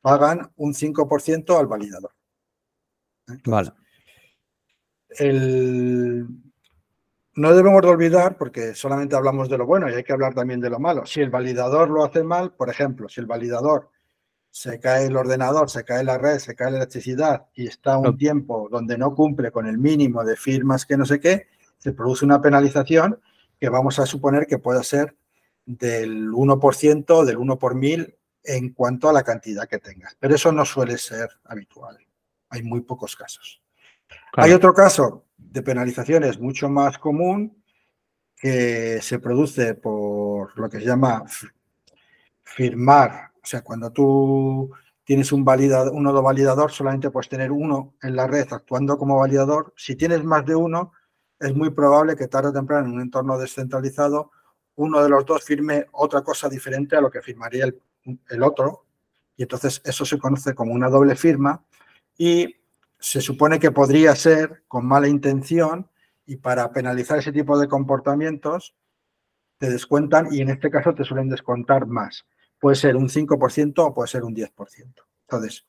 pagan un 5% al validador. vale el... no debemos de olvidar, porque solamente hablamos de lo bueno y hay que hablar también de lo malo. Si el validador lo hace mal, por ejemplo, si el validador se cae el ordenador, se cae la red, se cae la electricidad y está un tiempo donde no cumple con el mínimo de firmas que no sé qué, se produce una penalización que vamos a suponer que pueda ser del 1%, del 1 por mil en cuanto a la cantidad que tengas. Pero eso no suele ser habitual. Hay muy pocos casos. Hay otro caso de penalizaciones mucho más común que se produce por lo que se llama firmar. O sea, cuando tú tienes un, validador, un nodo validador, solamente puedes tener uno en la red actuando como validador. Si tienes más de uno, es muy probable que tarde o temprano en un entorno descentralizado uno de los dos firme otra cosa diferente a lo que firmaría el, el otro. Y entonces eso se conoce como una doble firma y se supone que podría ser con mala intención y para penalizar ese tipo de comportamientos te descuentan y en este caso te suelen descontar más. Puede ser un 5% o puede ser un 10%. Entonces,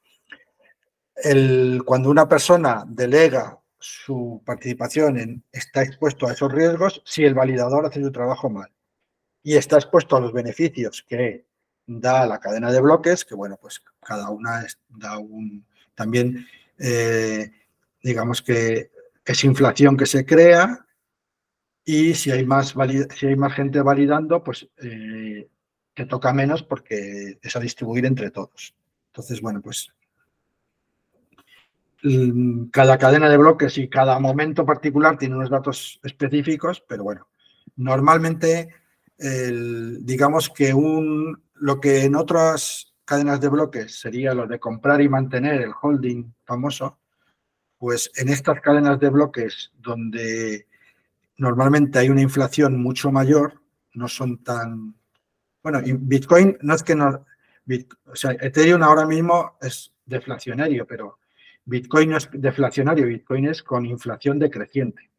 el, cuando una persona delega su participación en, está expuesto a esos riesgos si el validador hace su trabajo mal y está expuesto a los beneficios que da la cadena de bloques, que bueno, pues cada una da un, también, eh, digamos que es inflación que se crea y si hay más, si hay más gente validando, pues eh, que toca menos porque es a distribuir entre todos. Entonces, bueno, pues mm, cada cadena de bloques y cada momento particular tiene unos datos específicos, pero bueno, normalmente digamos que un, lo que en otras cadenas de bloques sería lo de comprar y mantener el holding famoso, pues en estas cadenas de bloques donde normalmente hay una inflación mucho mayor, no son tan bueno, Bitcoin no es que no. o sea, Ethereum ahora mismo es deflacionario, pero Bitcoin no es deflacionario, Bitcoin es con inflación decreciente.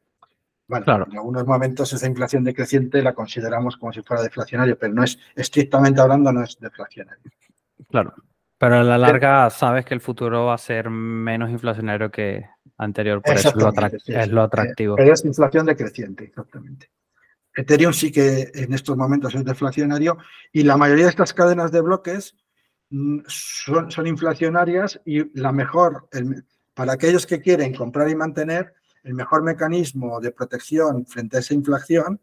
Bueno, claro. en algunos momentos esa inflación decreciente la consideramos como si fuera deflacionario, pero no es, estrictamente hablando, no es deflacionario. Claro. Pero a la larga sabes que el futuro va a ser menos inflacionario que anterior, por eso es lo, es lo atractivo. Pero es inflación decreciente, exactamente. Ethereum sí que en estos momentos es deflacionario y la mayoría de estas cadenas de bloques mm, son, inflacionarias y la mejor, para aquellos que quieren comprar y mantener, el mejor mecanismo de protección frente a esa inflación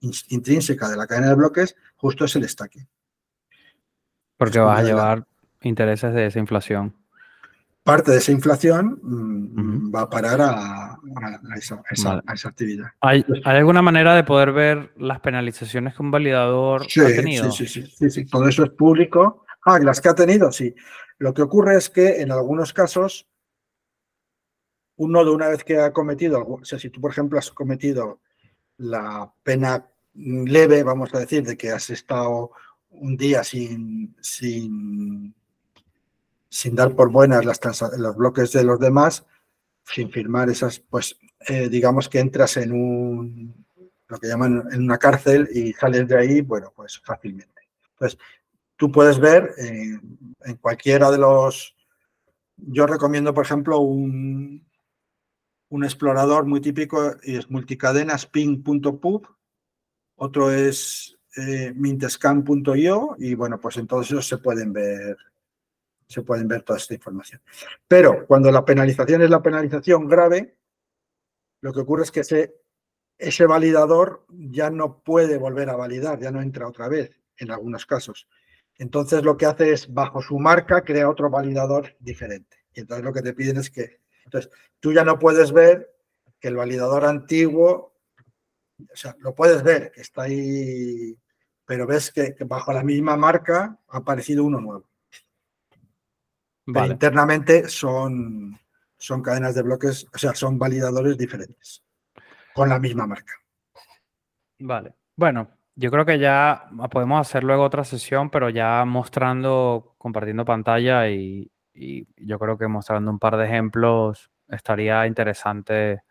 intrínseca de la cadena de bloques justo es el stacking. Porque vas a llevar intereses de esa inflación parte de esa inflación mm, va a parar a, esa, actividad. ¿Hay, alguna manera de poder ver las penalizaciones que un validador ha tenido? Sí, sí, sí, sí, todo eso es público. Ah, las que ha tenido, sí. Lo que ocurre es que en algunos casos, uno de una vez que ha cometido, o sea, si tú, por ejemplo, has cometido la pena leve, vamos a decir, de que has estado un día sin, sin sin dar por buenas las los bloques de los demás, sin firmar esas, pues eh, digamos que entras en un, lo que llaman en una cárcel y sales de ahí, bueno, pues fácilmente. Entonces, tú puedes ver eh, en cualquiera de los, yo recomiendo, por ejemplo, un, un explorador muy típico y es multicadenas ping.pub, otro es eh, mintescan.io y bueno, pues en todos esos se pueden ver se pueden ver toda esta información. Pero cuando la penalización es la penalización grave, lo que ocurre es que ese, ese validador ya no puede volver a validar, ya no entra otra vez en algunos casos. Entonces lo que hace es, bajo su marca, crea otro validador diferente. Y entonces lo que te piden es que, entonces, tú ya no puedes ver que el validador antiguo, o sea, lo puedes ver, que está ahí, pero ves que bajo la misma marca ha aparecido uno nuevo internamente son, son cadenas de bloques, o sea, son validadores diferentes, con la misma marca. Vale. Bueno, yo creo que ya podemos hacer luego otra sesión, pero ya mostrando, compartiendo pantalla y, yo creo que mostrando un par de ejemplos estaría interesante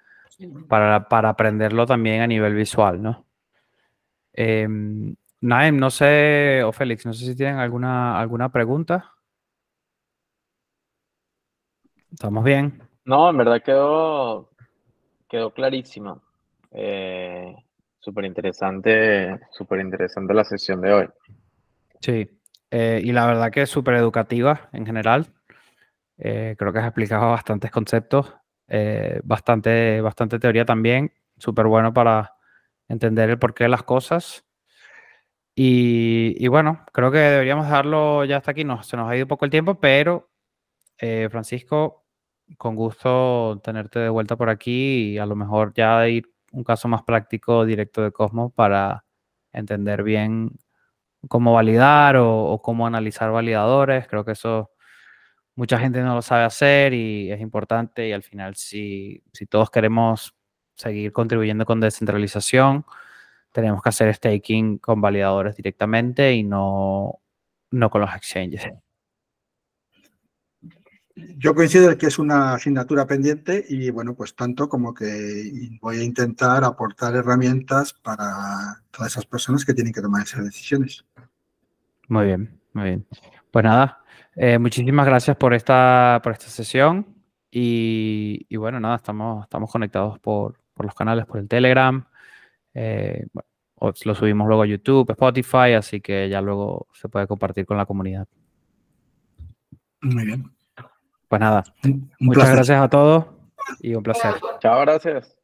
para, para aprenderlo también a nivel visual, ¿no? Em, Naem, no sé, o Félix, no sé si tienen alguna, alguna pregunta. ¿Estamos bien? No, en verdad quedó, quedó clarísimo. Eh, súper interesante, súper interesante la sesión de hoy. Sí, eh, y la verdad que es súper educativa en general. Eh, creo que has explicado bastantes conceptos, bastante, bastante teoría también, súper bueno para entender el porqué de las cosas. Y, bueno, creo que deberíamos dejarlo ya hasta aquí. se nos ha ido poco el tiempo, pero eh, Francisco, con gusto tenerte de vuelta por aquí y a lo mejor ya ir un caso más práctico directo de Cosmos para entender bien cómo validar o, cómo analizar validadores. Creo que eso mucha gente no lo sabe hacer y es importante y al final si, si todos queremos seguir contribuyendo con descentralización, tenemos que hacer staking con validadores directamente y no, no con los exchanges. Yo coincido en que es una asignatura pendiente y bueno, pues tanto como que voy a intentar aportar herramientas para todas esas personas que tienen que tomar esas decisiones. Muy bien, muy bien. Pues nada, eh, muchísimas gracias por esta, por esta sesión y, bueno, nada, estamos, estamos conectados por, por los canales, por el Telegram. Eh, lo subimos luego a YouTube, Spotify, así que ya luego se puede compartir con la comunidad. Muy bien. Pues nada, muchas gracias a todos y un placer. Chao, gracias.